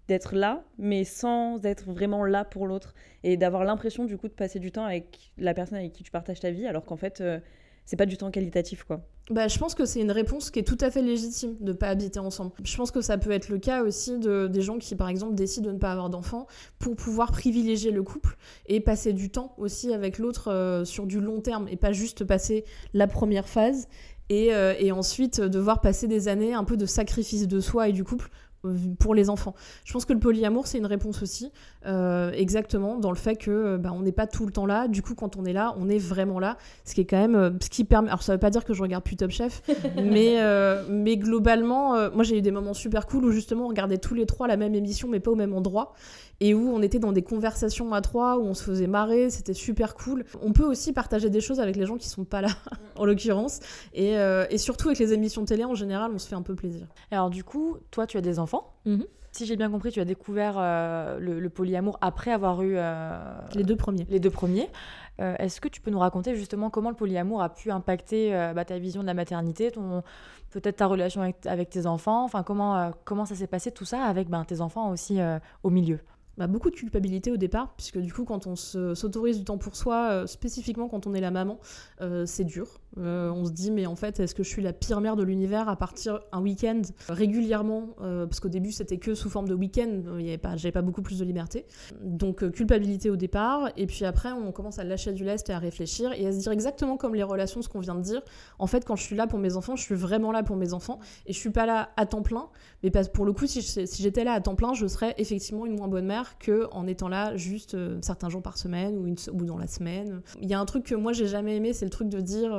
d'être là, mais sans être vraiment là pour l'autre, et d'avoir l'impression du coup de passer du temps avec la personne avec qui tu partages ta vie, alors qu'en fait, euh, c'est pas du temps qualitatif, quoi. Bah, je pense que c'est une réponse qui est tout à fait légitime de ne pas habiter ensemble. Je pense que ça peut être le cas aussi de, des gens qui, par exemple, décident de ne pas avoir d'enfants pour pouvoir privilégier le couple et passer du temps aussi avec l'autre euh, sur du long terme et pas juste passer la première phase et, euh, et, ensuite devoir passer des années un peu de sacrifice de soi et du couple pour les enfants. Je pense que le polyamour, c'est une réponse aussi, euh, exactement, dans le fait que euh, bah, on n'est pas tout le temps là. Du coup, quand on est là, on est vraiment là. Ce qui est quand même, euh, ce qui permet. Alors, ça veut pas dire que je regarde plus Top Chef, mais mais globalement, moi, j'ai eu des moments super cool où justement, on regardait tous les trois la même émission, mais pas au même endroit et où on était dans des conversations à trois, où on se faisait marrer, c'était super cool. On peut aussi partager des choses avec les gens qui sont pas là, en l'occurrence, et, euh, et, surtout avec les émissions télé en général, on se fait un peu plaisir. Alors du coup, toi tu as des enfants mhm. Si j'ai bien compris, tu as découvert euh, le, polyamour après avoir eu euh, les deux premiers. Les deux premiers. Est-ce que tu peux nous raconter justement comment le polyamour a pu impacter bah, ta vision de la maternité, ton peut-être ta relation avec, avec, tes enfants, enfin comment comment ça s'est passé tout ça avec ben, tes enfants aussi au milieu? Bah, beaucoup de culpabilité au départ, puisque du coup, quand on s'autorise du temps pour soi, euh, spécifiquement quand on est la maman, euh, c'est dur. Euh, on se dit, mais en fait, est-ce que je suis la pire mère de l'univers à partir un week-end régulièrement Parce qu'au début, c'était que sous forme de week-end, j'avais pas beaucoup plus de liberté. Donc, culpabilité au départ, et puis après, on commence à lâcher du lest et à réfléchir et à se dire exactement comme les relations, ce qu'on vient de dire. En fait, quand je suis là pour mes enfants, je suis vraiment là pour mes enfants, et je suis pas là à temps plein, mais pour le coup, si j'étais là à temps plein, je serais effectivement une moins bonne mère que en étant là juste euh, certains jours par semaine ou, dans la semaine. Il y a un truc que moi j'ai jamais aimé, c'est le truc de dire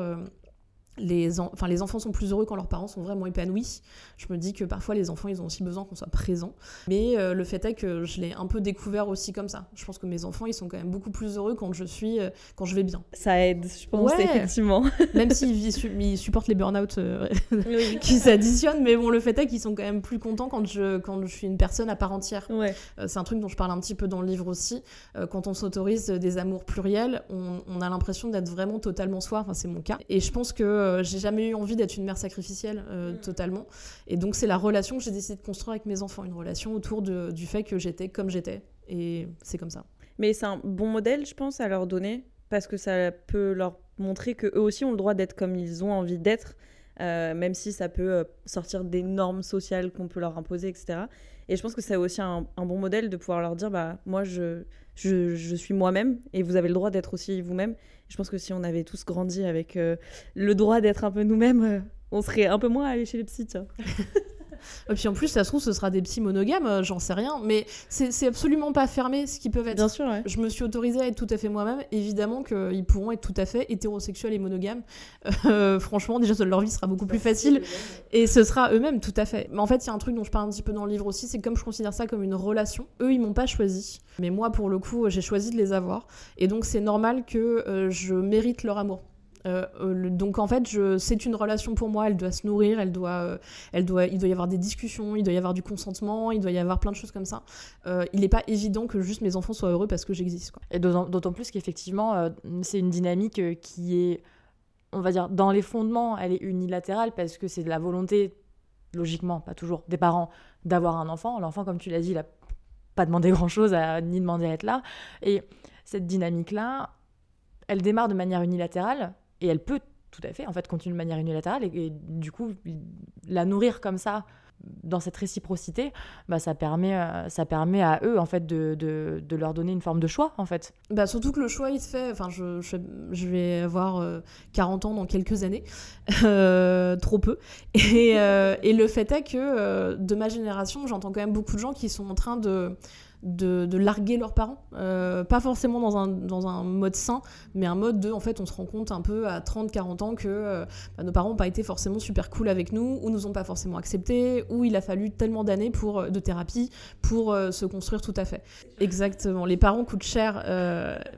les, enfin, les enfants sont plus heureux quand leurs parents sont vraiment épanouis. Je me dis que parfois les enfants, ils ont aussi besoin qu'on soit présent. Mais euh, le fait est que je l'ai un peu découvert aussi comme ça. Je pense que mes enfants, ils sont quand même beaucoup plus heureux quand je suis, euh, quand je vais bien. Ça aide, je pense, effectivement. même s'ils ils supportent les burn-out euh, qui s'additionnent, mais bon, le fait est qu'ils sont quand même plus contents quand je, quand je suis une personne à part entière. Ouais. c'est un truc dont je parle un petit peu dans le livre aussi. quand on s'autorise des amours pluriels, on, on a l'impression d'être vraiment totalement soi. Enfin, c'est mon cas. Et je pense que euh, j'ai jamais eu envie d'être une mère sacrificielle euh, mm. totalement. Et donc c'est la relation que j'ai décidé de construire avec mes enfants, une relation autour de, du fait que j'étais comme j'étais. Et c'est comme ça. Mais c'est un bon modèle, je pense, à leur donner, parce que ça peut leur montrer que eux aussi ont le droit d'être comme ils ont envie d'être. Euh, même si ça peut sortir des normes sociales qu'on peut leur imposer, etc. Et je pense que c'est aussi un, un, bon modèle de pouvoir leur dire, bah, moi, je, je, je suis moi-même et vous avez le droit d'être aussi vous-même. Je pense que si on avait tous grandi avec euh, le droit d'être un peu nous-mêmes, euh, on serait un peu moins allé chez les psys. Et puis en plus, ça se trouve, ce sera des petits monogames, euh, j'en sais rien, mais c'est absolument pas fermé ce qu'ils peuvent être. Bien sûr, Je me suis autorisée à être tout à fait moi-même. Évidemment qu'ils pourront être tout à fait hétérosexuels et monogames. Euh, franchement, déjà, leur vie sera beaucoup plus facile et ce sera eux-mêmes, tout à fait. Mais en fait, il y a un truc dont je parle un petit peu dans le livre aussi, c'est comme je considère ça comme une relation. Eux, ils m'ont pas choisi, mais moi, pour le coup, j'ai choisi de les avoir. Et donc, c'est normal que euh, je mérite leur amour. Euh, euh, donc en fait, c'est une relation pour moi, elle doit se nourrir, elle doit, euh, elle doit, il doit y avoir des discussions, il doit y avoir du consentement, il doit y avoir plein de choses comme ça. il n'est pas évident que juste mes enfants soient heureux parce que j'existe. Et d'autant plus qu'effectivement, c'est une dynamique qui est, on va dire, dans les fondements, elle est unilatérale parce que c'est de la volonté, logiquement, pas toujours, des parents d'avoir un enfant. L'enfant, comme tu l'as dit, il n'a pas demandé grand-chose, ni demandé à être là. Et cette dynamique-là, elle démarre de manière unilatérale, et elle peut tout à fait en fait continuer de manière unilatérale et, du coup la nourrir comme ça dans cette réciprocité, bah, ça, permet, euh, ça permet à eux en fait de, de, leur donner une forme de choix en fait. Bah, surtout que le choix il se fait, enfin je, je, vais avoir 40 euh, ans dans quelques années, euh, trop peu, et, le fait est que de ma génération j'entends quand même beaucoup de gens qui sont en train de de, larguer leurs parents. Euh, pas forcément dans un, dans un mode sain, mais un mode de, en fait, on se rend compte un peu à 30-40 ans que euh, bah, nos parents n'ont pas été forcément super cool avec nous, ou nous ont pas forcément accepté, ou il a fallu tellement d'années pour euh, de thérapie pour se construire tout à fait. Exactement. Les parents coûtent cher,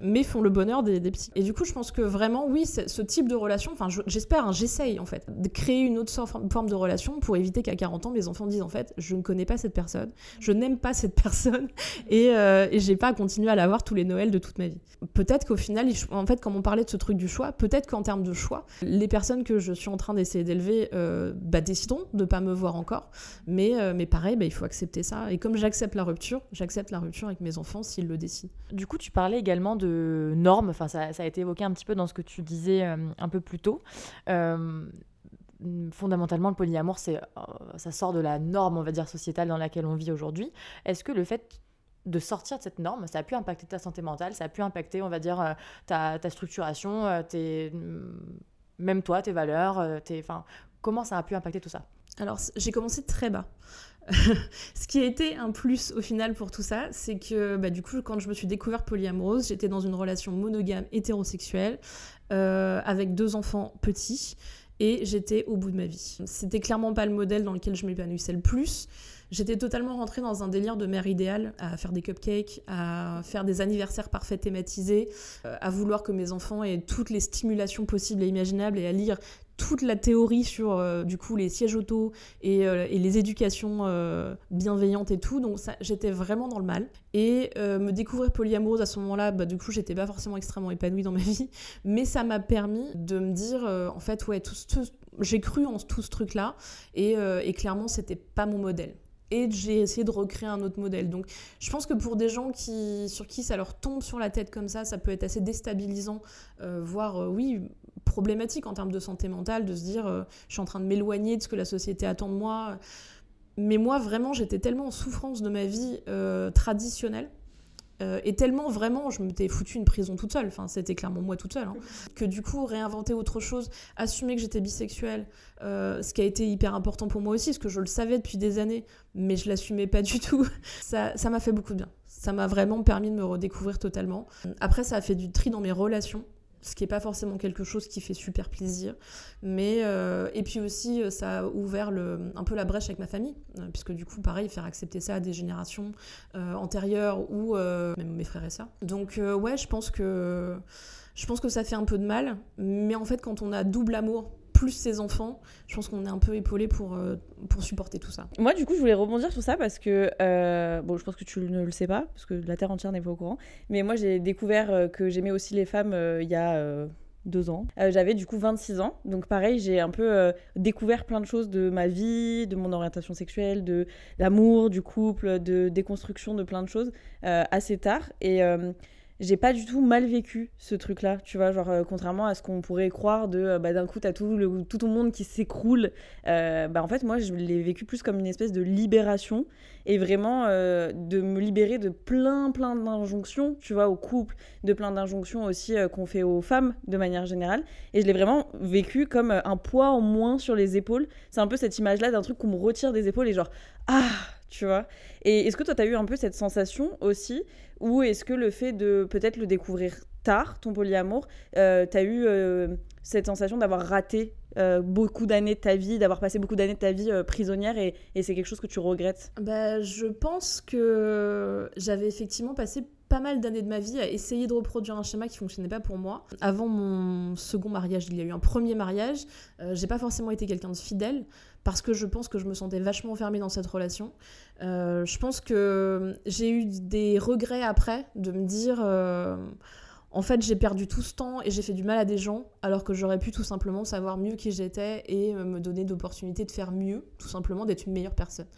mais font le bonheur des, des, petits. Et du coup, je pense que vraiment, oui, ce type de relation, enfin, j'espère, hein, j'essaye en fait, de créer une autre forme de relation pour éviter qu'à 40 ans, mes enfants disent en fait, je ne connais pas cette personne, je n'aime pas cette personne, et, euh, et j'ai pas continué à l'avoir tous les Noëls de toute ma vie. Peut-être qu'au final, en fait, comme on parlait de ce truc du choix, peut-être qu'en termes de choix, les personnes que je suis en train d'essayer d'élever euh, bah, décideront de pas me voir encore. Mais, euh, mais pareil, bah, il faut accepter ça. Et comme j'accepte la rupture, j'accepte la rupture avec mes enfants s'ils le décident. Du coup, tu parlais également de normes. Enfin, ça, ça a été évoqué un petit peu dans ce que tu disais un peu plus tôt fondamentalement, le polyamour, c'est, ça sort de la norme, on va dire, sociétale dans laquelle on vit aujourd'hui. Est-ce que le fait de sortir de cette norme, ça a pu impacter ta santé mentale, ça a pu impacter, on va dire, euh, ta, ta structuration, euh, tes, mm, même toi, tes valeurs, euh, tes, enfin, comment ça a pu impacter tout ça? Alors, j'ai commencé très bas. Ce qui a été un plus au final pour tout ça, c'est que bah, du coup, quand je me suis découverte polyamoureuse, j'étais dans une relation monogame hétérosexuelle avec deux enfants petits et j'étais au bout de ma vie. C'était clairement pas le modèle dans lequel je m'épanouissais le plus. J'étais totalement rentrée dans un délire de mère idéale, à faire des cupcakes, à faire des anniversaires parfaits thématisés, euh, à vouloir que mes enfants aient toutes les stimulations possibles et imaginables et à lire toute la théorie sur euh, du coup les sièges auto et, euh, les éducations bienveillantes et tout. Donc j'étais vraiment dans le mal. Et me découvrir polyamoureuse à ce moment-là bah, du coup j'étais pas forcément extrêmement épanouie dans ma vie. Mais ça m'a permis de me dire en fait ouais tout, j'ai cru en tout ce truc là et, et clairement c'était pas mon modèle. Et j'ai essayé de recréer un autre modèle. Donc je pense que pour des gens qui, sur qui ça leur tombe sur la tête comme ça, ça peut être assez déstabilisant, euh, voire euh, oui problématique en termes de santé mentale, de se dire euh, je suis en train de m'éloigner de ce que la société attend de moi. Mais moi vraiment j'étais tellement en souffrance de ma vie traditionnelle euh, et tellement vraiment, je m'étais foutu une prison toute seule, enfin c'était clairement moi toute seule, hein. que du coup réinventer autre chose, assumer que j'étais bisexuelle, euh, ce qui a été hyper important pour moi aussi, parce que je le savais depuis des années, mais je l'assumais pas du tout, ça m'a fait beaucoup de bien. Ça m'a vraiment permis de me redécouvrir totalement. Après, ça a fait du tri dans mes relations ce qui n'est pas forcément quelque chose qui fait super plaisir. Mais, euh, et puis aussi, euh, ça a ouvert un peu la brèche avec ma famille, euh, puisque du coup, pareil, faire accepter ça à des générations antérieures ou même mes frères et ça. Donc, ouais, je pense, que, je pense que ça fait un peu de mal. Mais en fait, quand on a double amour plus ses enfants, je pense qu'on est un peu épaulé pour, euh, pour supporter tout ça. Moi, du coup, je voulais rebondir sur ça parce que, euh, bon, je pense que tu ne le sais pas, parce que la Terre entière n'est pas au courant, mais moi, j'ai découvert euh, que j'aimais aussi les femmes il y a deux ans. J'avais du coup 26 ans, donc pareil, j'ai un peu découvert plein de choses de ma vie, de mon orientation sexuelle, de l'amour, du couple, de déconstruction de plein de choses assez tard. Et j'ai pas du tout mal vécu ce truc-là, tu vois, genre euh, contrairement à ce qu'on pourrait croire de euh, bah, d'un coup t'as tout le tout ton monde qui s'écroule, euh, bah en fait moi je l'ai vécu plus comme une espèce de libération et vraiment de me libérer de plein plein d'injonctions, tu vois, au couple, de plein d'injonctions aussi qu'on fait aux femmes de manière générale et je l'ai vraiment vécu comme un poids en moins sur les épaules. C'est un peu cette image-là d'un truc qu'on me retire des épaules et genre ah tu vois. Et est-ce que toi, tu as eu un peu cette sensation aussi Ou est-ce que le fait de peut-être le découvrir tard, ton polyamour, euh, tu as eu euh, cette sensation d'avoir raté euh, beaucoup d'années de ta vie, d'avoir passé beaucoup d'années de ta vie prisonnière et, c'est quelque chose que tu regrettes? Bah, Je pense que j'avais effectivement passé pas mal d'années de ma vie à essayer de reproduire un schéma qui fonctionnait pas pour moi. Avant mon second mariage, il y a eu un premier mariage. j'ai pas forcément été quelqu'un de fidèle parce que je pense que je me sentais vachement enfermée dans cette relation. Euh, je pense que j'ai eu des regrets après de me dire euh, en fait j'ai perdu tout ce temps et j'ai fait du mal à des gens alors que j'aurais pu tout simplement savoir mieux qui j'étais et me donner d'opportunités de faire mieux, tout simplement d'être une meilleure personne.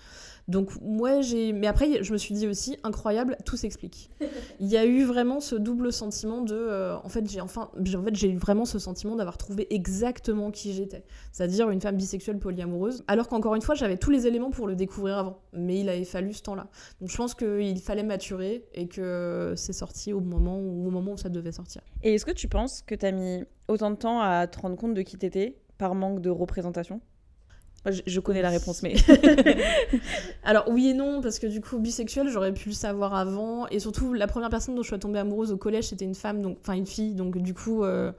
Donc moi j'ai mais après je me suis dit aussi incroyable, tout s'explique. Il y a eu vraiment ce double sentiment de euh, en fait j'ai enfin en fait j'ai eu vraiment ce sentiment d'avoir trouvé exactement qui j'étais, c'est-à-dire une femme bisexuelle polyamoureuse alors qu'encore une fois j'avais tous les éléments pour le découvrir avant, mais il avait fallu ce temps-là. Donc je pense qu'il fallait maturer et que c'est sorti au moment où, au moment où ça devait sortir. Et est-ce que tu penses que tu as mis autant de temps à te rendre compte de qui t'étais par manque de représentation? Je, connais la réponse, mais. Alors, oui et non, parce que du coup, bisexuel, j'aurais pu le savoir avant. Et surtout, la première personne dont je suis tombée amoureuse au collège, c'était une femme, donc... enfin une fille. Donc, du coup, euh,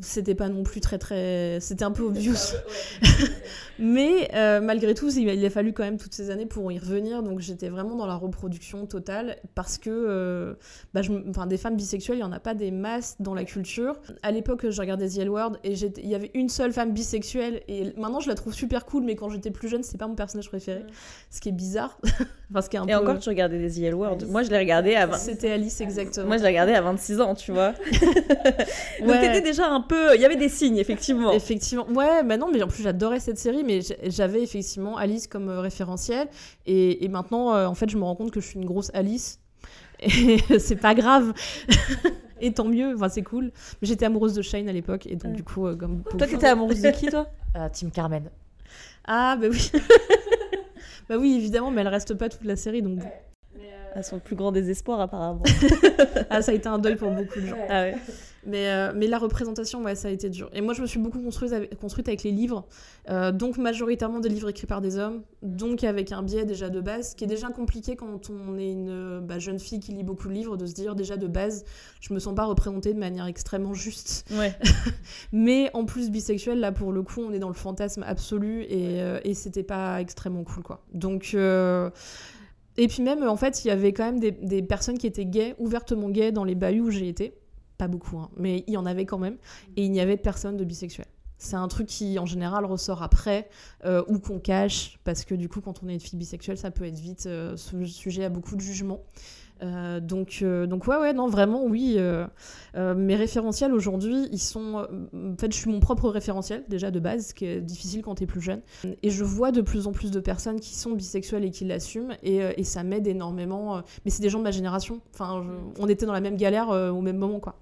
c'était pas non plus très très c'était un peu obvious. mais euh, malgré tout il a fallu quand même toutes ces années pour y revenir donc j'étais vraiment dans la reproduction totale parce que euh, bah, enfin, des femmes bisexuelles il y en a pas des masses dans la culture. À l'époque je regardais The L Word et il y avait une seule femme bisexuelle et maintenant je la trouve super cool mais quand j'étais plus jeune c'est pas mon personnage préféré. Ce qui est bizarre parce est et encore tu regardais des The L Word. Moi je l'ai regardé à c'était Alice exactement. Moi je l'ai regardé à 26 ans tu vois. Donc t'étais déjà un peu. Il y avait des signes, effectivement. Effectivement. Ouais, mais non, mais en plus, j'adorais cette série, mais j'avais effectivement Alice comme euh, référentiel. Et, maintenant, euh, en fait, je me rends compte que je suis une grosse Alice. Et c'est pas grave. et tant mieux, enfin, c'est cool. Mais j'étais amoureuse de Shane à l'époque, et donc, du coup, euh, comme. Toi, t'étais amoureuse de qui, toi? Team Carmen. Ah, bah oui. bah oui, évidemment, mais elle reste pas toute la série, donc. À son plus grand désespoir, apparemment. ah, ça a été un deuil pour beaucoup de gens. Ah ouais. Mais, euh, mais la représentation, ouais, ça a été dur. Et moi, je me suis beaucoup construite avec, construite avec les livres, euh, donc majoritairement des livres écrits par des hommes, donc avec un biais déjà de base, qui est déjà compliqué quand on est une bah, jeune fille qui lit beaucoup de livres, de se dire déjà de base, je me sens pas représentée de manière extrêmement juste. Ouais. mais en plus, bisexuelle, là, pour le coup, on est dans le fantasme absolu et, euh, et c'était pas extrêmement cool, quoi. Donc. Et puis même, en fait, il y avait quand même des, des personnes qui étaient gays, ouvertement gays dans les bahuts où j'ai été pas beaucoup, hein, mais il y en avait quand même, et il n'y avait personne de bisexuel. C'est un truc qui, en général, ressort après euh, ou qu'on cache, parce que du coup, quand on est une fille bisexuelle, ça peut être vite euh, sujet à beaucoup de jugements. Euh, donc, donc ouais, ouais, non, vraiment, oui. mes référentiels aujourd'hui, ils sont. En fait, je suis mon propre référentiel, déjà de base, ce qui est difficile quand t'es plus jeune. Et je vois de plus en plus de personnes qui sont bisexuelles et qui l'assument, et, ça m'aide énormément. Mais c'est des gens de ma génération. Enfin, on était dans la même galère au même moment, quoi.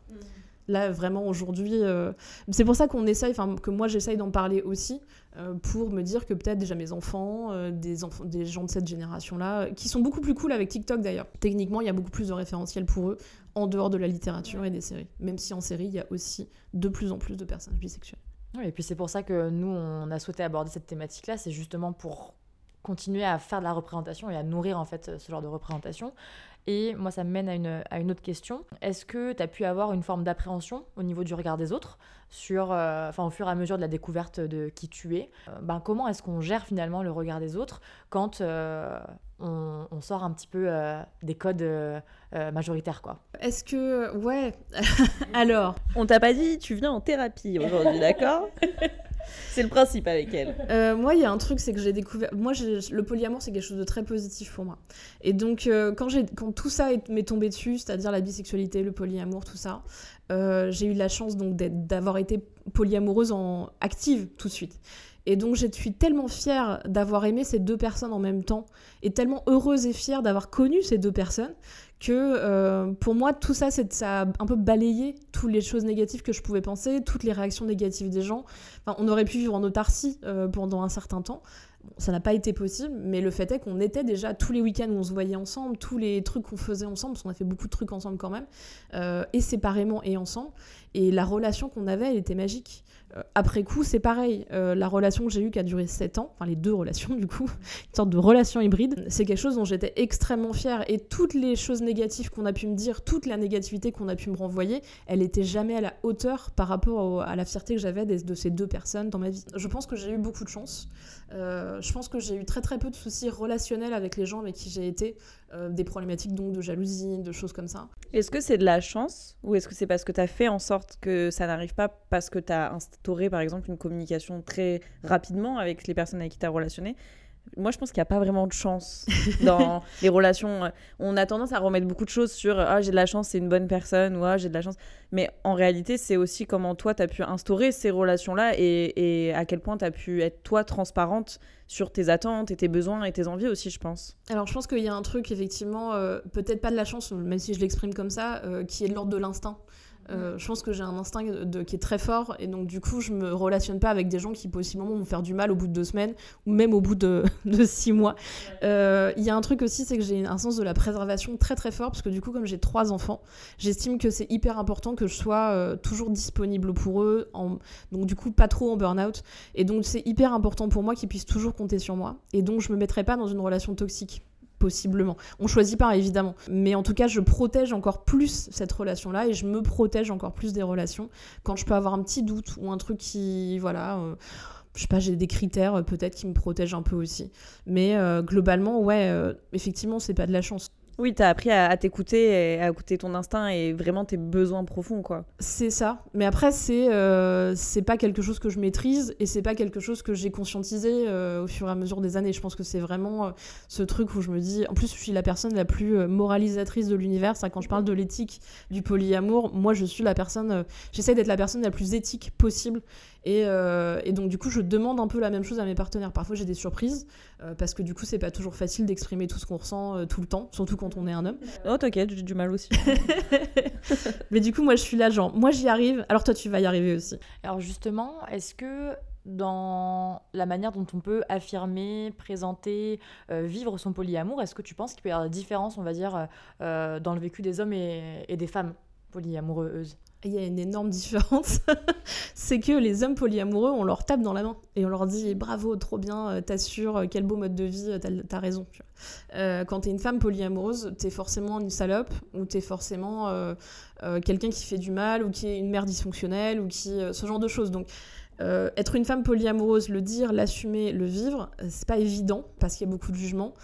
Là, vraiment, aujourd'hui, euh, c'est pour ça qu'on essaye, enfin, que moi j'essaye d'en parler aussi, euh, pour me dire que peut-être déjà mes enfants, euh, des, gens de cette génération-là, qui sont beaucoup plus cool avec TikTok d'ailleurs. Techniquement, il y a beaucoup plus de référentiels pour eux, en dehors de la littérature et des séries. Même si en série, il y a aussi de plus en plus de personnages bisexuels. Oui, et puis c'est pour ça que nous, on a souhaité aborder cette thématique-là, c'est justement pour continuer à faire de la représentation et à nourrir en fait ce genre de représentation. Et moi, ça me mène à une, à une autre question. Est-ce que tu as pu avoir une forme d'appréhension au niveau du regard des autres sur, euh, enfin, au fur et à mesure de la découverte de qui tu es euh, ben, Comment est-ce qu'on gère finalement le regard des autres quand euh, on, on, sort un petit peu des codes majoritaires quoi? Est-ce que... Ouais. Alors On t'a pas dit, tu viens en thérapie aujourd'hui, d'accord? C'est le principe avec elle. Euh, moi, il y a un truc, c'est que j'ai découvert. Moi, le polyamour, c'est quelque chose de très positif pour moi. Et donc, euh, quand, quand tout ça m'est tombé dessus, c'est-à-dire la bisexualité, le polyamour, tout ça, euh, j'ai eu la chance donc d'avoir été polyamoureuse en active tout de suite. Et donc, je suis tellement fière d'avoir aimé ces deux personnes en même temps, et tellement heureuse et fière d'avoir connu ces deux personnes, que euh, pour moi, tout ça, ça a un peu balayé toutes les choses négatives que je pouvais penser, toutes les réactions négatives des gens. Enfin, on aurait pu vivre en autarcie euh, pendant un certain temps. ça n'a pas été possible, mais le fait est qu'on était déjà tous les week-ends où on se voyait ensemble, tous les trucs qu'on faisait ensemble, parce qu'on a fait beaucoup de trucs ensemble quand même, euh, et séparément et ensemble. Et la relation qu'on avait, elle était magique. Euh, après coup, c'est pareil. Euh, la relation que j'ai eue qui a duré 7 ans, enfin les deux relations du coup, une sorte de relation hybride, c'est quelque chose dont j'étais extrêmement fière. Et toutes les choses négatives qu'on a pu me dire, toute la négativité qu'on a pu me renvoyer, elle n'était jamais à la hauteur par rapport à la fierté que j'avais de, ces deux personnes dans ma vie. Je pense que j'ai eu beaucoup de chance. Euh, je pense que j'ai eu très très peu de soucis relationnels avec les gens avec qui j'ai été, des problématiques donc de jalousie, de choses comme ça. Est-ce que c'est de la chance ou est-ce que c'est parce que tu as fait en sorte que ça n'arrive pas parce que tu as instauré par exemple une communication très rapidement avec les personnes avec qui tu as relationné moi, je pense qu'il n'y a pas vraiment de chance dans les relations. On a tendance à remettre beaucoup de choses sur Ah, j'ai de la chance, c'est une bonne personne, ou Ah, j'ai de la chance. Mais en réalité, c'est aussi comment toi, tu as pu instaurer ces relations-là et, et, à quel point tu as pu être, toi, transparente sur tes attentes et tes besoins et tes envies aussi, je pense. Alors, je pense qu'il y a un truc, effectivement, euh, peut-être pas de la chance, même si je l'exprime comme ça, euh, qui est de l'ordre de l'instinct. Euh, je pense que j'ai un instinct qui est très fort et donc du coup je me relationne pas avec des gens qui possiblement vont faire du mal au bout de deux semaines ou même au bout de, six mois. Euh, il y a un truc aussi, c'est que j'ai un sens de la préservation très très fort parce que du coup comme j'ai trois enfants, j'estime que c'est hyper important que je sois euh, toujours disponible pour eux, donc du coup pas trop en burn-out et donc c'est hyper important pour moi qu'ils puissent toujours compter sur moi et donc je me mettrai pas dans une relation toxique possiblement. On choisit pas, évidemment. Mais en tout cas, je protège encore plus cette relation-là et je me protège encore plus des relations quand je peux avoir un petit doute ou un truc qui, voilà... Euh, je sais pas, j'ai des critères euh, peut-être qui me protègent un peu aussi. Mais euh, globalement, ouais, effectivement, c'est pas de la chance. Oui, t'as appris à, t'écouter, à écouter ton instinct et vraiment tes besoins profonds, quoi. C'est ça. Mais après, c'est euh, c'est pas quelque chose que je maîtrise et c'est pas quelque chose que j'ai conscientisé euh, au fur et à mesure des années. Je pense que c'est vraiment euh, ce truc où je me dis. En plus, je suis la personne la plus moralisatrice de l'univers. Quand je parle de l'éthique du polyamour, moi, je suis la personne. J'essaie d'être la personne la plus éthique possible. Et, et, donc, du coup, je demande un peu la même chose à mes partenaires. Parfois, j'ai des surprises parce que du coup, c'est pas toujours facile d'exprimer tout ce qu'on ressent tout le temps, surtout quand on est un homme. Oh, t'inquiète, j'ai du mal aussi. Mais du coup, moi, je suis là, genre, moi, j'y arrive, alors toi, tu vas y arriver aussi. Alors, justement, est-ce que dans la manière dont on peut affirmer, présenter, euh, vivre son polyamour, est-ce que tu penses qu'il peut y avoir des différences, on va dire, euh, dans le vécu des hommes et, et des femmes polyamoureuses il y a une énorme différence, c'est que les hommes polyamoureux, on leur tape dans la main et on leur dit bravo, trop bien, euh, t'assures, euh, quel beau mode de vie, euh, t'as raison. Quand t'es une femme polyamoureuse, t'es forcément une salope ou t'es forcément quelqu'un qui fait du mal ou qui est une mère dysfonctionnelle ou qui ce genre de choses. Donc être une femme polyamoureuse, le dire, l'assumer, le vivre, c'est pas évident parce qu'il y a beaucoup de jugements.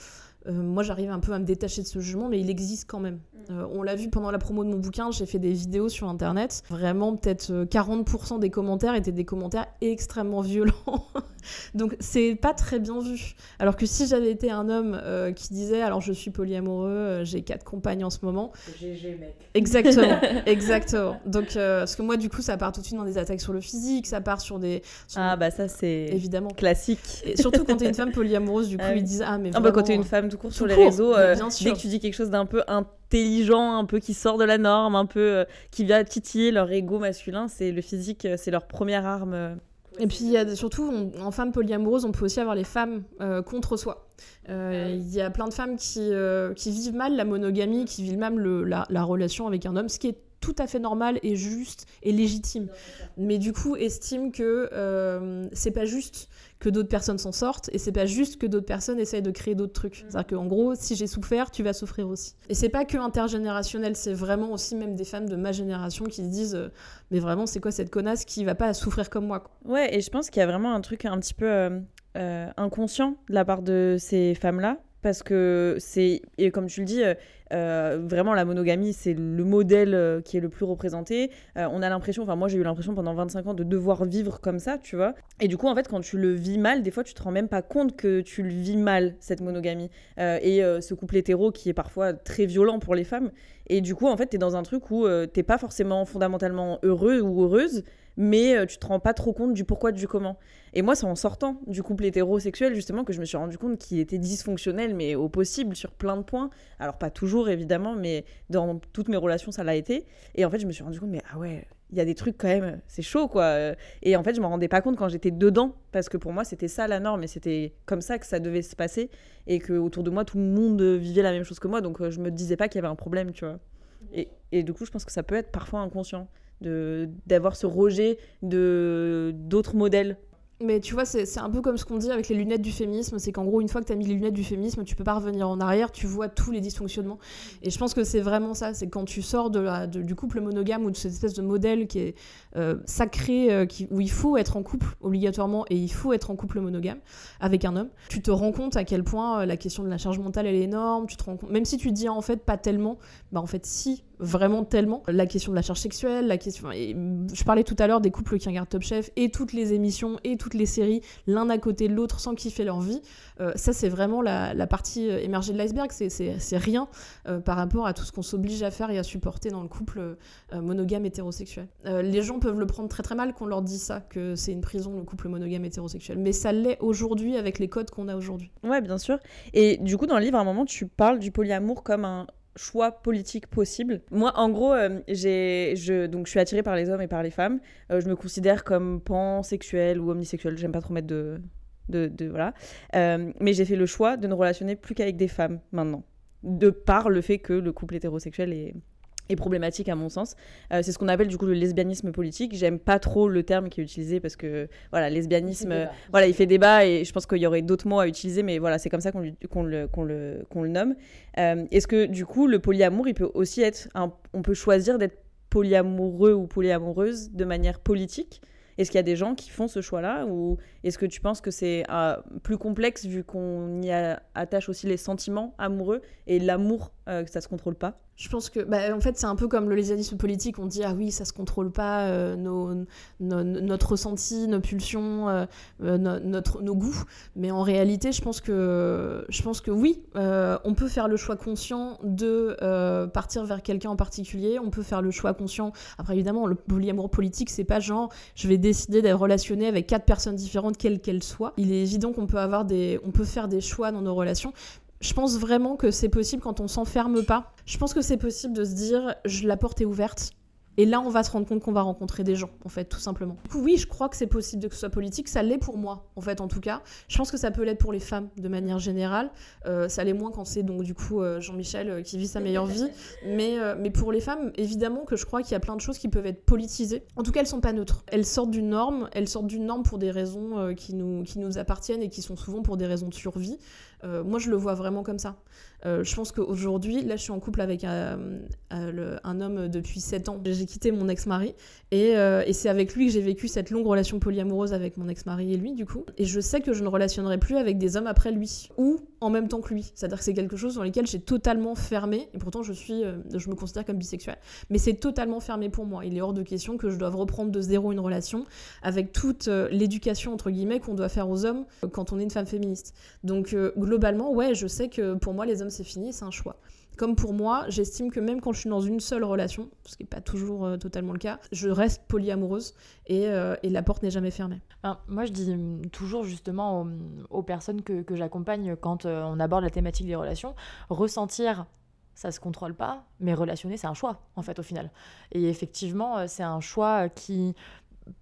Moi, j'arrive un peu à me détacher de ce jugement, mais il existe quand même. Euh, on l'a vu pendant la promo de mon bouquin, j'ai fait des vidéos sur internet. Vraiment, peut-être 40% euh, des commentaires étaient des commentaires extrêmement violents. Donc, c'est pas très bien vu. Alors que si j'avais été un homme euh, qui disait Alors, je suis polyamoureux, j'ai quatre compagnes en ce moment. GG, mec. Exactement, exactement. Donc, parce que moi, du coup, ça part tout de suite dans des attaques sur le physique, ça part sur des. Ah, bah, ça, c'est. Évidemment. Classique. Et surtout quand t'es une femme polyamoureuse, du coup, ah ils disent Ah, mais. Ah, bah, quand t'es une femme tout court sur les réseaux, dès que tu dis quelque chose d'un peu intelligent, un peu qui sort de la norme, un peu euh, qui vient titiller leur ego masculin, c'est le physique, euh, c'est leur première arme. Euh. Et puis, il y a, surtout, en femme polyamoureuse, on peut aussi avoir les femmes contre soi. Il y a plein de femmes qui, qui vivent mal la monogamie, qui vivent mal le, la, la, relation avec un homme, ce qui est tout à fait normal et juste et légitime. Mais du coup, estime que c'est pas juste que d'autres personnes s'en sortent et c'est pas juste que d'autres personnes essayent de créer d'autres trucs. Mm. C'est-à-dire qu'en gros, si j'ai souffert, tu vas souffrir aussi. Et c'est pas que intergénérationnel, c'est vraiment aussi même des femmes de ma génération qui se disent euh, mais vraiment c'est quoi cette connasse qui va pas souffrir comme moi Ouais, et je pense qu'il y a vraiment un truc un petit peu euh, euh, inconscient de la part de ces femmes-là parce que c'est, et comme tu le dis, euh, euh, vraiment la monogamie, c'est le modèle euh, qui est le plus représenté. on a l'impression, enfin moi j'ai eu l'impression pendant 25 ans de devoir vivre comme ça, tu vois. Et du coup, en fait, quand tu le vis mal, des fois tu te rends même pas compte que tu le vis mal, cette monogamie. et ce couple hétéro qui est parfois très violent pour les femmes. Et du coup, en fait, tu es dans un truc où t'es pas forcément fondamentalement heureux ou heureuse, mais euh, tu te rends pas trop compte du pourquoi, du comment. Et moi, c'est en sortant du couple hétérosexuel, justement, que je me suis rendu compte qu'il était dysfonctionnel, mais au possible, sur plein de points. Alors, pas toujours, évidemment, mais dans toutes mes relations, ça l'a été. Et en fait, je me suis rendu compte, mais ah ouais, il y a des trucs quand même, c'est chaud, quoi. Et en fait, je me rendais pas compte quand j'étais dedans, parce que pour moi, c'était ça la norme, et c'était comme ça que ça devait se passer, et que autour de moi, tout le monde vivait la même chose que moi, donc euh, je me disais pas qu'il y avait un problème, tu vois. Et, et du coup, je pense que ça peut être parfois inconscient d'avoir ce rejet de d'autres modèles mais tu vois, c'est un peu comme ce qu'on dit avec les lunettes du féminisme, c'est qu'en gros, une fois que tu as mis les lunettes du féminisme, tu peux pas revenir en arrière, tu vois tous les dysfonctionnements. Et je pense que c'est vraiment ça, c'est quand tu sors de la, du couple monogame ou de cette espèce de modèle qui est euh, sacré, euh, qui, où il faut être en couple obligatoirement et il faut être en couple monogame avec un homme, tu te rends compte à quel point euh, la question de la charge mentale, elle est énorme, tu te rends même si tu dis en fait pas tellement, bah en fait si, vraiment tellement. La question de la charge sexuelle, la question. Je parlais tout à l'heure des couples qui regardent Top Chef et toutes les émissions et toutes les séries, l'un à côté de l'autre sans kiffer leur vie. Euh, ça, c'est vraiment la, partie euh, émergée de l'iceberg. C'est rien euh, par rapport à tout ce qu'on s'oblige à faire et à supporter dans le couple monogame hétérosexuel. les gens peuvent le prendre très très mal qu'on leur dise ça, que c'est une prison le couple monogame hétérosexuel. Mais ça l'est aujourd'hui avec les codes qu'on a aujourd'hui. Ouais, bien sûr. Et du coup, dans le livre, à un moment, tu parles du polyamour comme un choix politique possible. Moi, en gros, euh, je, donc, je suis attirée par les hommes et par les femmes. Euh, je me considère comme pansexuel ou omnisexuel. J'aime pas trop mettre de. de, de voilà. Euh, mais j'ai fait le choix de ne relationner plus qu'avec des femmes maintenant. De par le fait que le couple hétérosexuel est, est problématique à mon sens. Euh, c'est ce qu'on appelle du coup le lesbianisme politique. J'aime pas trop le terme qui est utilisé parce que voilà, lesbianisme, il voilà, il fait débat et je pense qu'il y aurait d'autres mots à utiliser, mais voilà, c'est comme ça qu'on le, le, le, nomme. Euh, est-ce que du coup le polyamour, il peut aussi être, on peut choisir d'être polyamoureux ou polyamoureuse de manière politique? Est-ce qu'il y a des gens qui font ce choix-là ou est-ce que tu penses que c'est euh, plus complexe vu qu'on y attache aussi les sentiments amoureux et l'amour que ça se contrôle pas je pense que, bah, en fait, c'est un peu comme le lésianisme politique. On dit, ah oui, ça se contrôle pas, euh, nos, notre ressenti, nos pulsions, euh, euh, notre, nos goûts. Mais en réalité, je pense que, je pense que oui, on peut faire le choix conscient de partir vers quelqu'un en particulier. On peut faire le choix conscient. Après, évidemment, le polyamour politique, c'est pas genre, je vais décider d'être relationné avec quatre personnes différentes, quelles qu'elles soient. Il est évident qu'on peut avoir des, on peut faire des choix dans nos relations. Je pense vraiment que c'est possible quand on s'enferme pas. Je pense que c'est possible de se dire, je, la porte est ouverte, et là, on va se rendre compte qu'on va rencontrer des gens, en fait, tout simplement. Du coup, oui, je crois que c'est possible que ce soit politique. Ça l'est pour moi, en fait, en tout cas. Je pense que ça peut l'être pour les femmes, de manière générale. Euh, ça l'est moins quand c'est, donc, du coup, euh, Jean-Michel euh, qui vit sa meilleure vie. Mais, mais pour les femmes, évidemment que je crois qu'il y a plein de choses qui peuvent être politisées. En tout cas, elles sont pas neutres. Elles sortent d'une norme. Elles sortent d'une norme pour des raisons qui, nous, qui nous appartiennent et qui sont souvent pour des raisons de survie. Moi, je le vois vraiment comme ça. je pense qu'aujourd'hui, là, je suis en couple avec un, un homme depuis 7 ans. J'ai quitté mon ex-mari et, c'est avec lui que j'ai vécu cette longue relation polyamoureuse avec mon ex-mari et lui, du coup. Et je sais que je ne relationnerai plus avec des hommes après lui ou en même temps que lui. C'est-à-dire que c'est quelque chose dans lequel j'ai totalement fermé et pourtant je me considère comme bisexuelle, mais c'est totalement fermé pour moi. Il est hors de question que je doive reprendre de zéro une relation avec toute euh, l'éducation entre guillemets qu'on doit faire aux hommes euh, quand on est une femme féministe. Donc euh, globalement, ouais, je sais que pour moi les hommes c'est fini, c'est un choix. Comme pour moi, j'estime que même quand je suis dans une seule relation, ce qui n'est pas toujours totalement le cas, je reste polyamoureuse et, et la porte n'est jamais fermée. moi, je dis hum, toujours justement aux, personnes que, que j'accompagne quand on aborde la thématique des relations, ressentir ça se contrôle pas, mais relationner, c'est un choix, en fait, au final. Et effectivement, euh, c'est un choix qui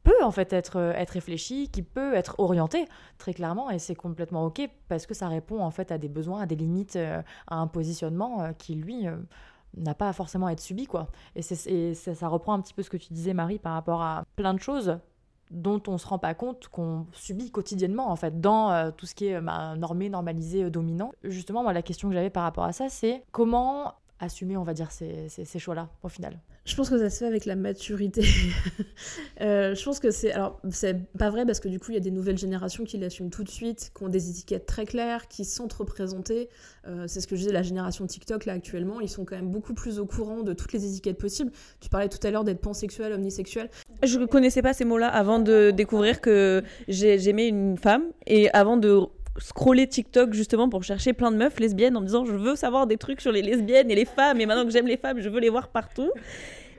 peut en fait être, euh, être réfléchi, qui peut être orienté très clairement et c'est complètement ok parce que ça répond en fait à des besoins, à des limites, euh, à un positionnement qui lui n'a pas forcément à être subi quoi. Et, ça reprend un petit peu ce que tu disais Marie par rapport à plein de choses dont on se rend pas compte qu'on subit quotidiennement en fait dans euh, tout ce qui est bah, normé, normalisé, euh, dominant. Justement, moi la question que j'avais par rapport à ça, c'est comment assumer, on va dire, ces, ces choix-là au final? Je pense que ça se fait avec la maturité. Euh, je pense que c'est. Alors, c'est pas vrai parce que du coup, il y a des nouvelles générations qui l'assument tout de suite, qui ont des étiquettes très claires, qui sentent représenter. Euh, c'est ce que je disais, la génération TikTok, là, actuellement, ils sont quand même beaucoup plus au courant de toutes les étiquettes possibles. Tu parlais tout à l'heure d'être pansexuel, omnisexuel. Je connaissais pas ces mots-là avant de découvrir que j'aimais une femme et avant de scroller TikTok justement pour chercher plein de meufs lesbiennes en me disant je veux savoir des trucs sur les lesbiennes et les femmes et maintenant que j'aime les femmes je veux les voir partout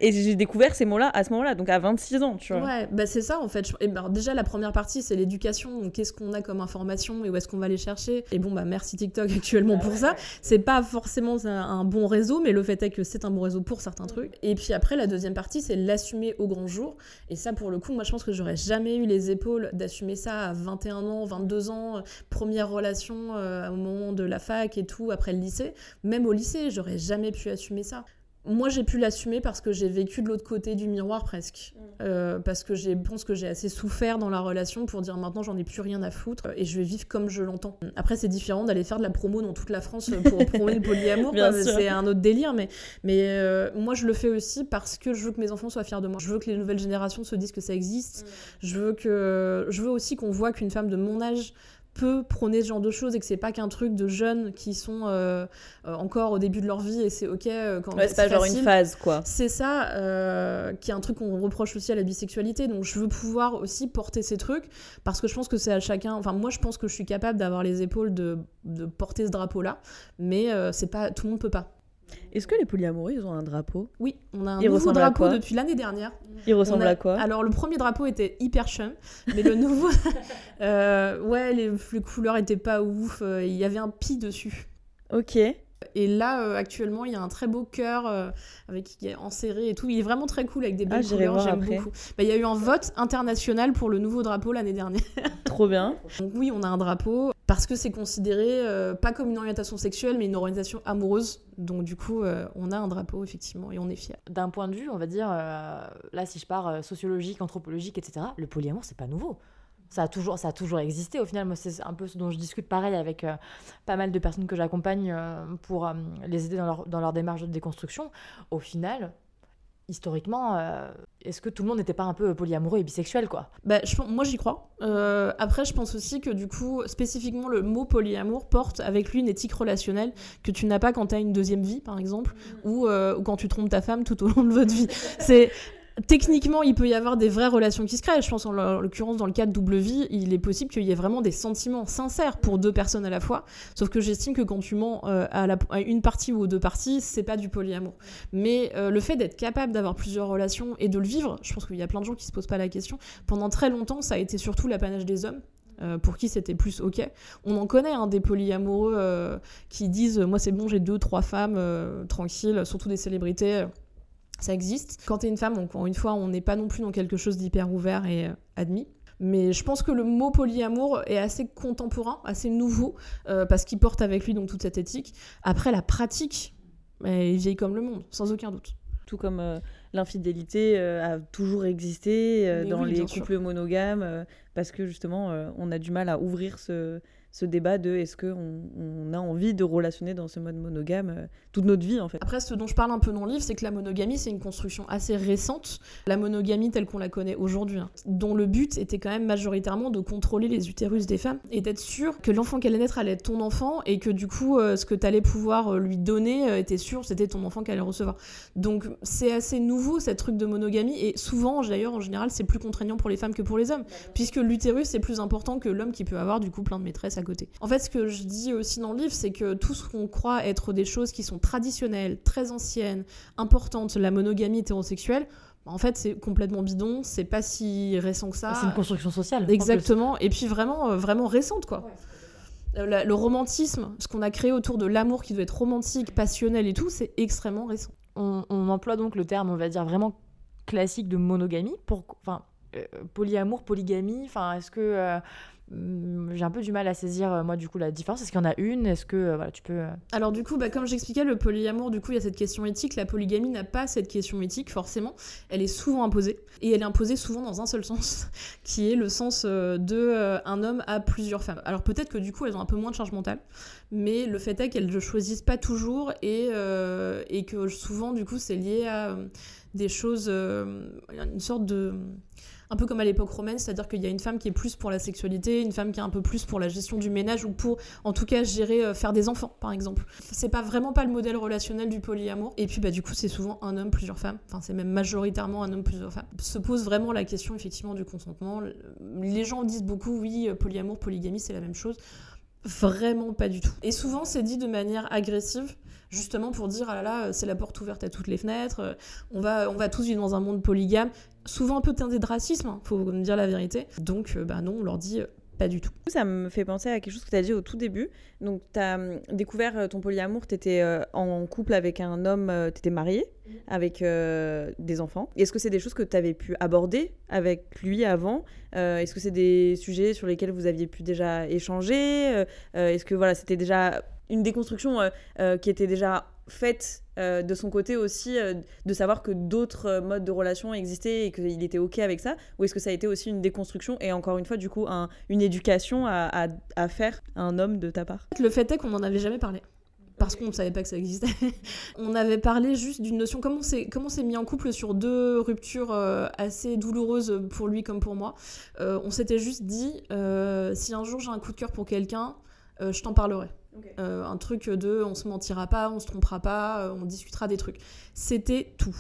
et j'ai découvert ces mots-là à ce moment-là, donc à 26 ans, tu vois. Ouais, bah c'est ça en fait. Et ben, déjà, la première partie, c'est l'éducation. Qu'est-ce qu'on a comme information et où est-ce qu'on va les chercher? Et bon, bah merci TikTok actuellement pour ça. C'est pas forcément un, bon réseau, mais le fait est que c'est un bon réseau pour certains trucs. Et puis après, la deuxième partie, c'est l'assumer au grand jour. Et ça, pour le coup, moi, je pense que j'aurais jamais eu les épaules d'assumer ça à 21 ans, 22 ans, première relation euh, au moment de la fac et tout, après le lycée. Même au lycée, j'aurais jamais pu assumer ça moi, j'ai pu l'assumer parce que j'ai vécu de l'autre côté du miroir presque. Mm. Euh, parce que je pense que j'ai assez souffert dans la relation pour dire maintenant j'en ai plus rien à foutre et je vais vivre comme je l'entends. Après, c'est différent d'aller faire de la promo dans toute la France pour promouvoir le polyamour. c'est un autre délire. Mais, mais euh, moi, je le fais aussi parce que je veux que mes enfants soient fiers de moi. Je veux que les nouvelles générations se disent que ça existe. Mm. Je, veux que, je veux aussi qu'on voit qu'une femme de mon âge peut prôner ce genre de choses et que c'est pas qu'un truc de jeunes qui sont euh, euh, encore au début de leur vie et c'est ok euh, quand ouais, c'est pas genre une phase quoi. C'est ça qui est un truc qu'on reproche aussi à la bisexualité. Donc je veux pouvoir aussi porter ces trucs parce que je pense que c'est à chacun enfin moi je pense que je suis capable d'avoir les épaules de, de porter ce drapeau là mais c'est pas tout le monde peut pas est-ce que les polyamoureux, ils ont un drapeau Oui, on a un nouveau drapeau depuis l'année dernière. Il ressemble à quoi Alors, le premier drapeau était hyper chum, mais le nouveau... euh, ouais, les, les, couleurs étaient pas ouf. Euh, il y avait un pi dessus. Ok. Et là, euh, actuellement, il y a un très beau cœur avec qui est enserré et tout. Il est vraiment très cool avec des belles ah, couleurs. J'aime beaucoup. Bah, il y a eu un vote international pour le nouveau drapeau l'année dernière. Trop bien. Donc oui, on a un drapeau parce que c'est considéré euh, pas comme une orientation sexuelle, mais une orientation amoureuse. Donc du coup, on a un drapeau effectivement et on est fiers. D'un point de vue, on va dire, là, si je pars sociologique, anthropologique, etc., le polyamour, c'est pas nouveau ça a toujours, ça a toujours existé. Au final, moi, c'est un peu ce dont je discute pareil avec euh, pas mal de personnes que j'accompagne euh, pour euh, les aider dans leur, dans leur démarche de déconstruction. Au final, historiquement, est-ce que tout le monde n'était pas un peu polyamoureux et bisexuel, quoi? Bah, je, Moi, j'y crois. après, je pense aussi que, du coup, spécifiquement, le mot polyamour porte avec lui une éthique relationnelle que tu n'as pas quand tu as une deuxième vie, par exemple, mmh. ou, ou, quand tu trompes ta femme tout au long de votre vie. C'est techniquement, il peut y avoir des vraies relations qui se créent. Je pense en l'occurrence dans le cas de double vie, il est possible qu'il y ait vraiment des sentiments sincères pour deux personnes à la fois. Sauf que j'estime que quand tu mens euh, à, une partie ou aux deux parties, c'est pas du polyamour. Mais euh, le fait d'être capable d'avoir plusieurs relations et de le vivre, je pense qu'il y a plein de gens qui se posent pas la question. Pendant très longtemps, ça a été surtout l'apanage des hommes. Euh, pour qui c'était plus ok. On en connaît hein, des polyamoureux qui disent moi c'est bon j'ai deux trois femmes tranquilles, surtout des célébrités ça existe. Quand tu es une femme, encore une fois, on n'est pas non plus dans quelque chose d'hyper ouvert et euh, admis. Mais je pense que le mot polyamour est assez contemporain, assez nouveau, euh, parce qu'il porte avec lui donc toute cette éthique. Après, la pratique, elle vieille comme le monde, sans aucun doute. Tout comme euh, l'infidélité a toujours existé dans les couples monogames, parce que justement, on a du mal à ouvrir ce, ce débat de est-ce qu'on on a envie de relationner dans ce mode monogame euh, toute notre vie en fait. Après, ce dont je parle un peu dans le livre, c'est que la monogamie, c'est une construction assez récente. La monogamie telle qu'on la connaît aujourd'hui, hein, dont le but était quand même majoritairement de contrôler les utérus des femmes et d'être sûr que l'enfant qu'elle allait naître allait être ton enfant et que du coup, euh, ce que tu allais pouvoir euh, lui donner était sûr, c'était ton enfant qu'elle allait recevoir. Donc c'est assez nouveau, cette truc de monogamie, et souvent, d'ailleurs, en général, c'est plus contraignant pour les femmes que pour les hommes, puisque l'utérus est plus important que l'homme qui peut avoir du coup plein de maîtresses côté. En fait, ce que je dis aussi dans le livre, c'est que tout ce qu'on croit être des choses qui sont traditionnelles, très anciennes, importantes, la monogamie hétérosexuelle, en fait, c'est complètement bidon, c'est pas si récent que ça. C'est une construction sociale. Exactement, et puis vraiment, euh, vraiment récente, quoi. Euh, le romantisme, ce qu'on a créé autour de l'amour qui doit être romantique, passionnel et tout, c'est extrêmement récent. On, on, emploie donc le terme, on va dire, vraiment classique de monogamie. Pour, enfin, euh, polyamour, polygamie, enfin, est-ce que euh, j'ai un peu du mal à saisir euh, moi du coup la différence Est-ce qu'il y en a une? Est-ce que voilà tu peux Alors du coup, bah, comme j'expliquais, le polyamour, du coup, il y a cette question éthique. La polygamie n'a pas cette question éthique forcément. Elle est souvent imposée et elle est imposée souvent dans un seul sens, qui est le sens de un homme à plusieurs femmes. Alors peut-être que du coup, elles ont un peu moins de charge mentale, mais le fait est qu'elles ne choisissent pas toujours et que souvent du coup, c'est lié à des choses, une sorte de un peu comme à l'époque romaine, c'est-à-dire qu'il y a une femme qui est plus pour la sexualité, une femme qui est un peu plus pour la gestion du ménage ou pour, en tout cas, gérer, euh, faire des enfants, par exemple. C'est pas vraiment pas le modèle relationnel du polyamour. Et puis, bah, du coup, c'est souvent un homme, plusieurs femmes. Enfin, c'est même majoritairement un homme, plusieurs femmes. Se pose vraiment la question, effectivement, du consentement. Les gens disent beaucoup, oui, euh, polyamour, polygamie, c'est la même chose. Vraiment pas du tout. Et souvent, c'est dit de manière agressive justement pour dire ah là là c'est la porte ouverte à toutes les fenêtres euh, on va on va tous vivre dans un monde polygame souvent un peu teinté de racisme, hein, faut me dire la vérité. Donc, euh, bah non, on leur dit euh, pas du tout. Ça me fait penser à quelque chose que tu as dit au tout début. Donc, tu as découvert ton polyamour, tu étais en couple avec un homme, tu étais marié avec des enfants. Est-ce que c'est des choses que tu avais pu aborder avec lui avant Est-ce que c'est des sujets sur lesquels vous aviez pu déjà échanger Est-ce que voilà, c'était déjà une déconstruction qui était déjà faite euh, de son côté aussi euh, de savoir que d'autres euh, modes de relation existaient et qu'il était ok avec ça ou est-ce que ça a été aussi une déconstruction et encore une fois du coup une éducation à, à, faire à un homme de ta part? Le fait est qu'on n'en avait jamais parlé parce qu'on ne savait pas que ça existait. on avait parlé juste d'une notion, comment on s'est mis en couple sur deux ruptures assez douloureuses pour lui comme pour moi. on s'était juste dit, si un jour j'ai un coup de cœur pour quelqu'un, je t'en parlerai. Euh, un truc de on se mentira pas, on se trompera pas, euh, on discutera des trucs. C'était tout.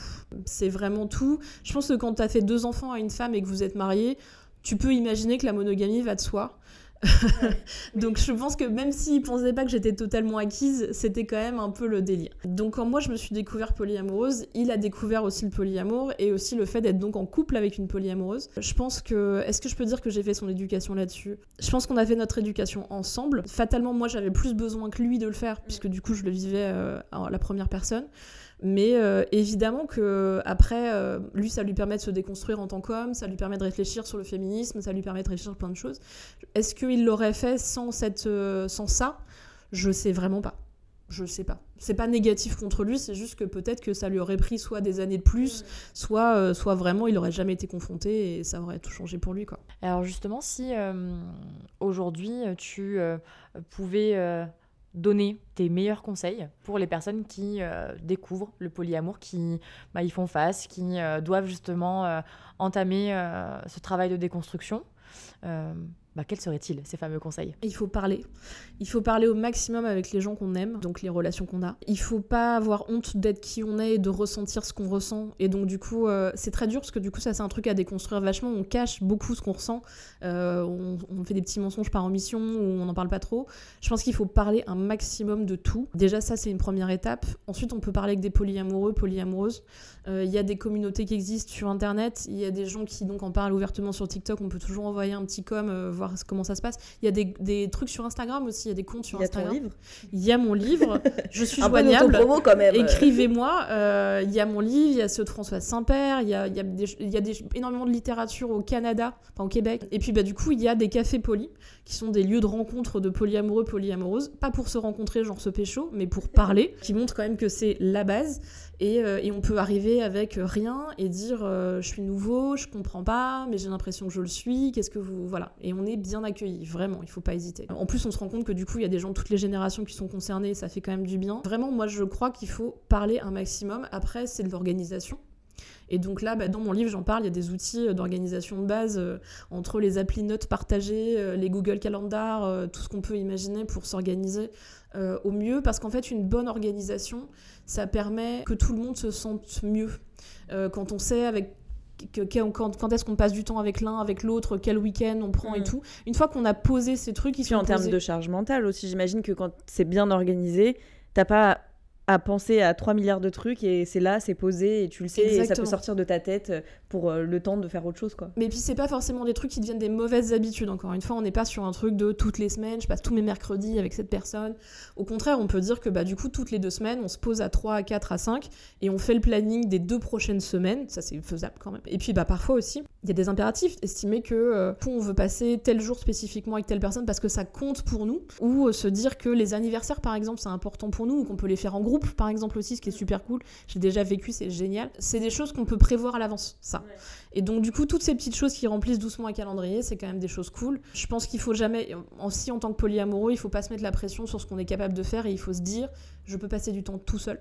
C'est vraiment tout. Je pense que quand tu as fait deux enfants à une femme et que vous êtes mariés, tu peux imaginer que la monogamie va de soi. Donc je pense que même s'il pensait pas que j'étais totalement acquise, c'était quand même un peu le délire. Donc quand moi je me suis découvert polyamoureuse, il a découvert aussi le polyamour et aussi le fait d'être donc en couple avec une polyamoureuse. Je pense que est-ce que je peux dire que j'ai fait son éducation là-dessus? Je pense qu'on a fait notre éducation ensemble. Fatalement moi j'avais plus besoin que lui de le faire puisque du coup je le vivais euh, à la première personne. Mais euh, évidemment que après, euh, lui, ça lui permet de se déconstruire en tant qu'homme, ça lui permet de réfléchir sur le féminisme, ça lui permet de réfléchir sur plein de choses. Est-ce qu'il l'aurait fait sans, cette, euh, sans ça? Je sais vraiment pas. Je sais pas. C'est pas négatif contre lui, c'est juste que peut-être que ça lui aurait pris soit des années de plus, soit, soit vraiment il aurait jamais été confronté et ça aurait tout changé pour lui. Quoi. Alors justement, si aujourd'hui tu pouvais donner tes meilleurs conseils pour les personnes qui euh, découvrent le polyamour, qui bah, y font face, qui euh, doivent justement euh, entamer ce travail de déconstruction bah, quels seraient-ils ces fameux conseils? Il faut parler. Il faut parler au maximum avec les gens qu'on aime, donc les relations qu'on a. Il faut pas avoir honte d'être qui on est et de ressentir ce qu'on ressent. Et donc du coup, euh, c'est très dur parce que du coup, ça c'est un truc à déconstruire vachement. On cache beaucoup ce qu'on ressent. Euh, on, fait des petits mensonges par omission ou on n'en parle pas trop. Je pense qu'il faut parler un maximum de tout. Déjà ça c'est une première étape. Ensuite on peut parler avec des polyamoureux, polyamoureuses. Euh, il y a des communautés qui existent sur Internet. Il y a des gens qui donc en parlent ouvertement sur TikTok. On peut toujours envoyer un petit com, euh, voir comment ça se passe. Il y a des, des, trucs sur Instagram aussi. Il y a des comptes sur Instagram. Il y a ton livre. Il y a mon livre. Je suis joignable. quand même. Écrivez-moi. Euh, il y a mon livre. Il y a ceux de François Saint-Père. Il y a, il y a, des, il y a des, énormément de littérature au Canada, enfin au Québec. Et puis bah, du coup, il y a des cafés polis qui sont des lieux de rencontre de polyamoureux, polyamoureuses. Pas pour se rencontrer, genre se pécho, mais pour parler. Qui montrent quand même que c'est la base. Euh, et, on peut arriver avec rien et dire euh, je suis nouveau, je comprends pas, mais j'ai l'impression que je le suis, qu'est-ce que vous. Voilà. Et on est bien accueilli, vraiment, il faut pas hésiter. En plus, on se rend compte que du coup, il y a des gens de toutes les générations qui sont concernées, ça fait quand même du bien. Vraiment, moi, je crois qu'il faut parler un maximum. Après, c'est de l'organisation. Et donc là, bah, dans mon livre, j'en parle, il y a des outils euh, d'organisation de base, euh, entre les applis notes partagées, euh, les Google Calendar, euh, tout ce qu'on peut imaginer pour s'organiser au mieux, parce qu'en fait, une bonne organisation, ça permet que tout le monde se sente mieux. Quand on sait avec que- quand, quand est-ce qu'on passe du temps avec l'un, avec l'autre, quel week-end on prend et Mhm. tout. Une fois qu'on a posé ces trucs, ils Puis sont en termes de charge mentale aussi, j'imagine que quand c'est bien organisé, t'as pas à penser à 3 milliards de trucs et c'est là, c'est posé et tu le sais et ça peut sortir de ta tête pour euh, le temps de faire autre chose quoi. Mais puis c'est pas forcément des trucs qui deviennent des mauvaises habitudes. Encore une fois, on n'est pas sur un truc de toutes les semaines, je passe tous mes mercredis avec cette personne. Au contraire, on peut dire que bah, du coup, toutes les deux semaines, on se pose à 3, à 4, à 5 et on fait le planning des deux prochaines semaines. Ça, c'est faisable quand même. Et puis bah, parfois aussi, il y a des impératifs. Estimer que euh, on veut passer tel jour spécifiquement avec telle personne parce que ça compte pour nous. Ou euh, se dire que les anniversaires, par exemple, c'est important pour nous ou qu'on peut les faire en groupe, par exemple aussi, ce qui est super cool. J'ai déjà vécu, c'est génial. C'est des choses qu'on peut prévoir à l'avance, ça. Et donc, du coup, toutes ces petites choses qui remplissent doucement un calendrier, c'est quand même des choses cool. Je pense qu'il faut jamais, aussi en tant que polyamoureux, il faut pas se mettre la pression sur ce qu'on est capable de faire et il faut se dire, je peux passer du temps tout seul.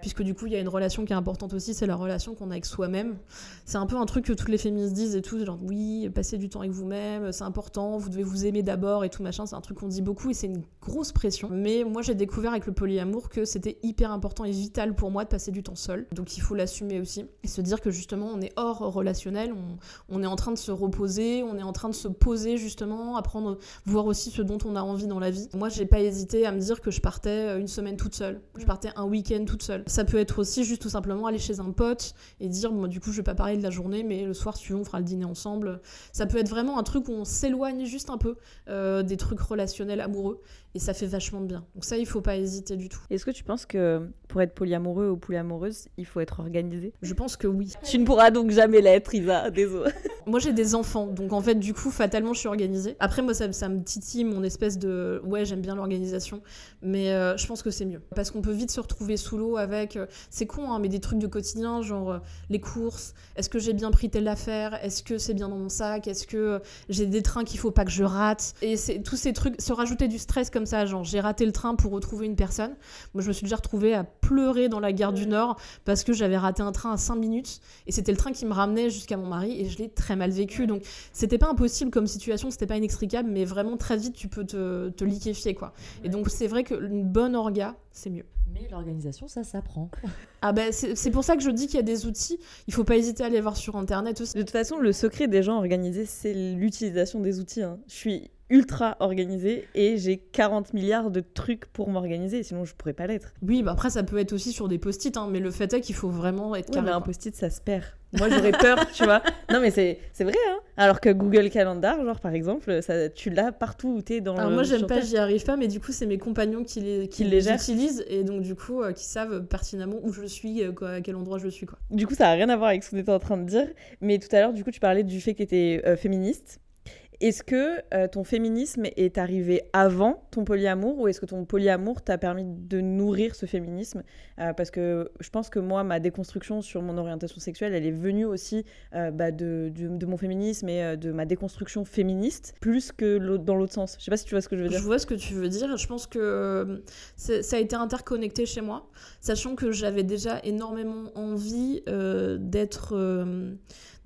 Puisque du coup, il y a une relation qui est importante aussi, c'est la relation qu'on a avec soi-même. C'est un peu un truc que toutes les féministes disent et tout, genre oui, passez du temps avec vous-même, c'est important, vous devez vous aimer d'abord et tout machin, c'est un truc qu'on dit beaucoup et c'est une grosse pression. Mais moi, j'ai découvert avec le polyamour que c'était hyper important et vital pour moi de passer du temps seul. Donc il faut l'assumer aussi et se dire que justement, on est hors relationnel, on, on est en train de se reposer, on est en train de se poser justement, apprendre, voir aussi ce dont on a envie dans la vie. Moi, j'ai pas hésité à me dire que je partais une semaine toute seule, je partais un week-end toute Ça peut être aussi juste tout simplement aller chez un pote et dire, moi, du coup, je vais pas parler de la journée, mais le soir suivant, on fera le dîner ensemble. Ça peut être vraiment un truc où on s'éloigne juste un peu euh, des trucs relationnels amoureux et ça fait vachement de bien. Donc ça, il faut pas hésiter du tout. Est-ce que tu penses que pour être polyamoureux ou polyamoureuse, il faut être organisé? Je pense que oui. Tu ne pourras donc jamais l'être, Isa, désolé. Moi, j'ai des enfants, donc en fait, du coup, fatalement, je suis organisée. Après, moi, ça, ça me titille mon espèce de. Ouais, j'aime bien l'organisation, mais euh, je pense que c'est mieux. Parce qu'on peut vite se retrouver sous l'eau avec. euh, c'est con, hein, mais des trucs de quotidien, genre euh, les courses. Est-ce que j'ai bien pris telle affaire? Est-ce que c'est bien dans mon sac? Est-ce que j'ai des trains qu'il faut pas que je rate? Et c'est tous ces trucs. Se rajouter du stress comme ça, genre j'ai raté le train pour retrouver une personne. Moi, je me suis déjà retrouvée à pleurer dans la gare du Nord parce que j'avais raté un train à 5 minutes et c'était le train qui me ramenait jusqu'à mon mari et je l'ai très mal vécu. Donc c'était pas impossible comme situation, c'était pas inextricable, mais vraiment très vite tu peux te, te liquéfier quoi. Et donc c'est vrai qu'une bonne orga, c'est mieux. Mais l'organisation, ça s'apprend. Ah ben c'est c'est pour ça que je dis qu'il y a des outils, il faut pas hésiter à aller voir sur internet aussi. De toute façon, le secret des gens organisés, c'est l'utilisation des outils. hein. Je suis ultra organisée et j'ai 40 milliards de trucs pour m'organiser, sinon je pourrais pas l'être. Oui, bah après ça peut être aussi sur des post-it, hein, mais le fait est qu'il faut vraiment être Ouais, carré. mais un post-it, ça se perd. Moi, j'aurais peur, tu vois. Non, mais c'est vrai, hein. Alors que Google Calendar, genre, par exemple, ça, tu l'as partout où t'es dans Alors le- moi j'aime pas, j'y arrive pas, mais du coup c'est mes compagnons qui les, qui Qui les utilisent et donc du coup euh, qui savent pertinemment où je suis, euh, quoi, à quel endroit je suis quoi. Du coup, ça a rien à voir avec ce qu'on était en train de dire. Mais tout à l'heure, du coup, tu parlais du fait que tu étais féministe. Est-ce que euh, ton féminisme est arrivé avant ton polyamour ou est-ce que ton polyamour t'a permis de nourrir ce féminisme? Euh, Parce que je pense que moi, ma déconstruction sur mon orientation sexuelle, elle est venue aussi euh, bah, de, mon féminisme et de ma déconstruction féministe, plus que dans l'autre sens. Je sais pas si tu vois ce que je veux dire. Je vois ce que tu veux dire. Je pense que ça a été interconnecté chez moi, sachant que j'avais déjà énormément envie d'être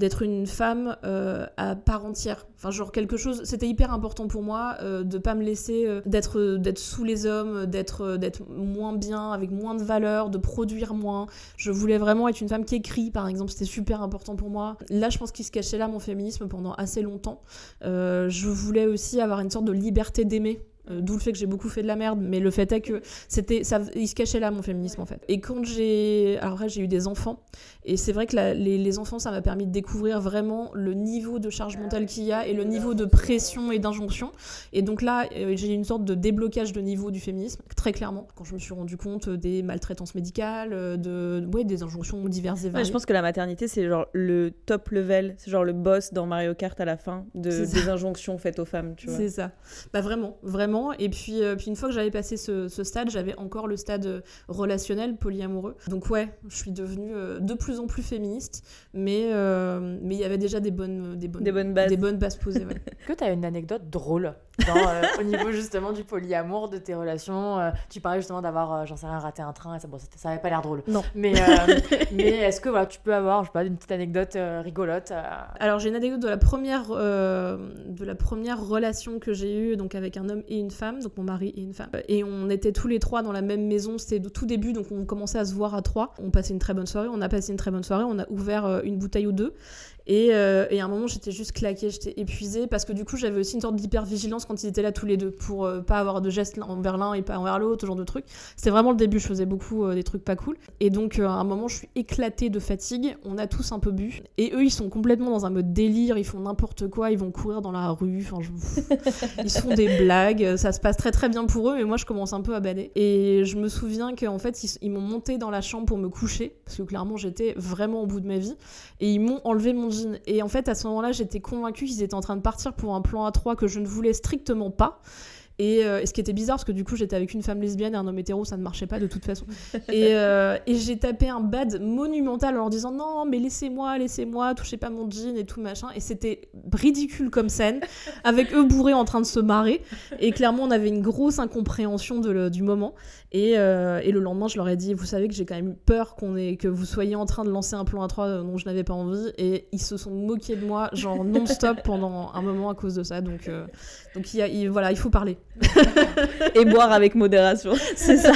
d'être une femme euh, à part entière. Enfin, genre quelque chose. C'était hyper important pour moi euh, de pas me laisser euh, d'être d'être sous les hommes, d'être euh, d'être moins bien, avec moins de valeur, de produire moins. Je voulais vraiment être une femme qui écrit, par exemple. C'était super important pour moi. Là, je pense qu'il se cachait là mon féminisme pendant assez longtemps. Euh, je voulais aussi avoir une sorte de liberté d'aimer. Euh, D'où le fait que j'ai beaucoup fait de la merde, mais le fait est que c'était, ça, il se cachait là mon féminisme en fait. Et quand j'ai, alors après j'ai eu des enfants, et c'est vrai que la- les, les enfants ça m'a permis de découvrir vraiment le niveau de charge mentale qu'il y a et le niveau de pression et d'injonction. Et donc là euh, j'ai eu une sorte de déblocage de niveau du féminisme très clairement quand je me suis rendu compte des maltraitances médicales, euh, de, ouais, des injonctions diverses et Ouais, variées. je pense que la maternité, c'est genre le top level, c'est genre le boss dans Mario Kart à la fin de, des injonctions faites aux femmes, tu vois. C'est ça. Bah vraiment, vraiment. Et puis, euh, puis une fois que j'avais passé ce, ce stade, j'avais encore le stade euh, relationnel, polyamoureux. Donc ouais, je suis devenue euh, de plus en plus féministe, mais euh, mais il y avait déjà des bonnes des bonnes Des bonnes bases. des bonnes bases posées. ouais. Que tu as une anecdote drôle dans, euh, au niveau justement du polyamour, de tes relations euh, Tu parlais justement d'avoir, euh, j'en sais rien, raté un train, et ça, bon, ça avait pas l'air drôle. Non. Mais, euh, mais est-ce que voilà, tu peux avoir, je sais pas, une petite anecdote euh, rigolote euh, Alors j'ai une anecdote de la première euh, de la première relation que j'ai eue donc avec un homme et une femme, donc mon mari et une femme. Et on était tous les trois dans la même maison, c'était tout début, donc on commençait à se voir à trois. On passait une très bonne soirée, on a passé une très bonne soirée, on a ouvert euh, une bouteille ou deux. Et, euh, et à un moment, j'étais juste claquée, j'étais épuisée parce que du coup, j'avais aussi une sorte d'hypervigilance quand ils étaient là tous les deux pour euh, pas avoir de gestes envers l'un et pas envers l'autre, ce genre de trucs. C'était vraiment le début, je faisais beaucoup euh, des trucs pas cool. Et donc, euh, à un moment, je suis éclatée de fatigue. On a tous un peu bu. Et eux, ils sont complètement dans un mode délire, ils font n'importe quoi, ils vont courir dans la rue, enfin, je- ils se font des blagues. Ça se passe très très bien pour eux, mais moi, je commence un peu à bader. Et je me souviens qu'en fait, ils, ils m'ont monté dans la chambre pour me coucher, parce que clairement, j'étais vraiment au bout de ma vie et ils m'ont enlevé mon Et en fait, à ce moment-là, j'étais convaincue qu'ils étaient en train de partir pour un plan A3 que je ne voulais strictement pas. Et, euh, et ce qui était bizarre, parce que du coup, j'étais avec une femme lesbienne et un homme hétéro, ça ne marchait pas de toute façon. et euh, et j'ai tapé un bad monumental en leur disant non, mais laissez-moi, laissez-moi, touchez pas mon jean et tout machin. Et c'était ridicule comme scène, avec eux bourrés en train de se marrer. Et clairement, on avait une grosse incompréhension de le- du moment. Et, euh, et le lendemain, je leur ai dit, vous savez que j'ai quand même eu peur qu'on ait, que vous soyez en train de lancer un plan A3 dont je n'avais pas envie. Et ils se sont moqués de moi, genre non-stop pendant un moment à cause de ça. Donc, donc il y a, il- voilà, il faut parler. et boire avec modération. C'est ça.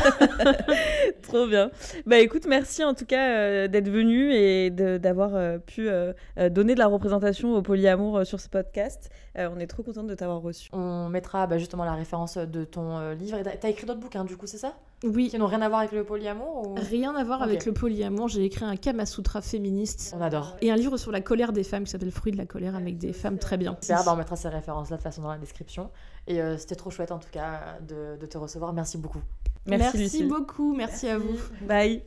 Trop bien. Bah écoute, merci en tout cas euh, d'être venu et d'avoir euh, pu euh, donner de la représentation au polyamour euh, sur ce podcast. Euh, on est trop contente de t'avoir reçu. On mettra bah, justement la référence de ton euh, livre. T'as- écrit d'autres bouquins, du coup, c'est ça? Oui. Qui n'ont rien à voir avec le polyamour ou... Rien à voir avec le polyamour. J'ai écrit un Kama Sutra féministe On adore. et un livre sur la colère des femmes qui s'appelle Fruit de la colère avec des femmes très bien. Super, bah, on mettra ces références-là de toute façon dans la description. Et euh, c'était trop chouette en tout cas de, de te recevoir. Merci beaucoup. Merci, Lucille. beaucoup, merci à vous. Bye.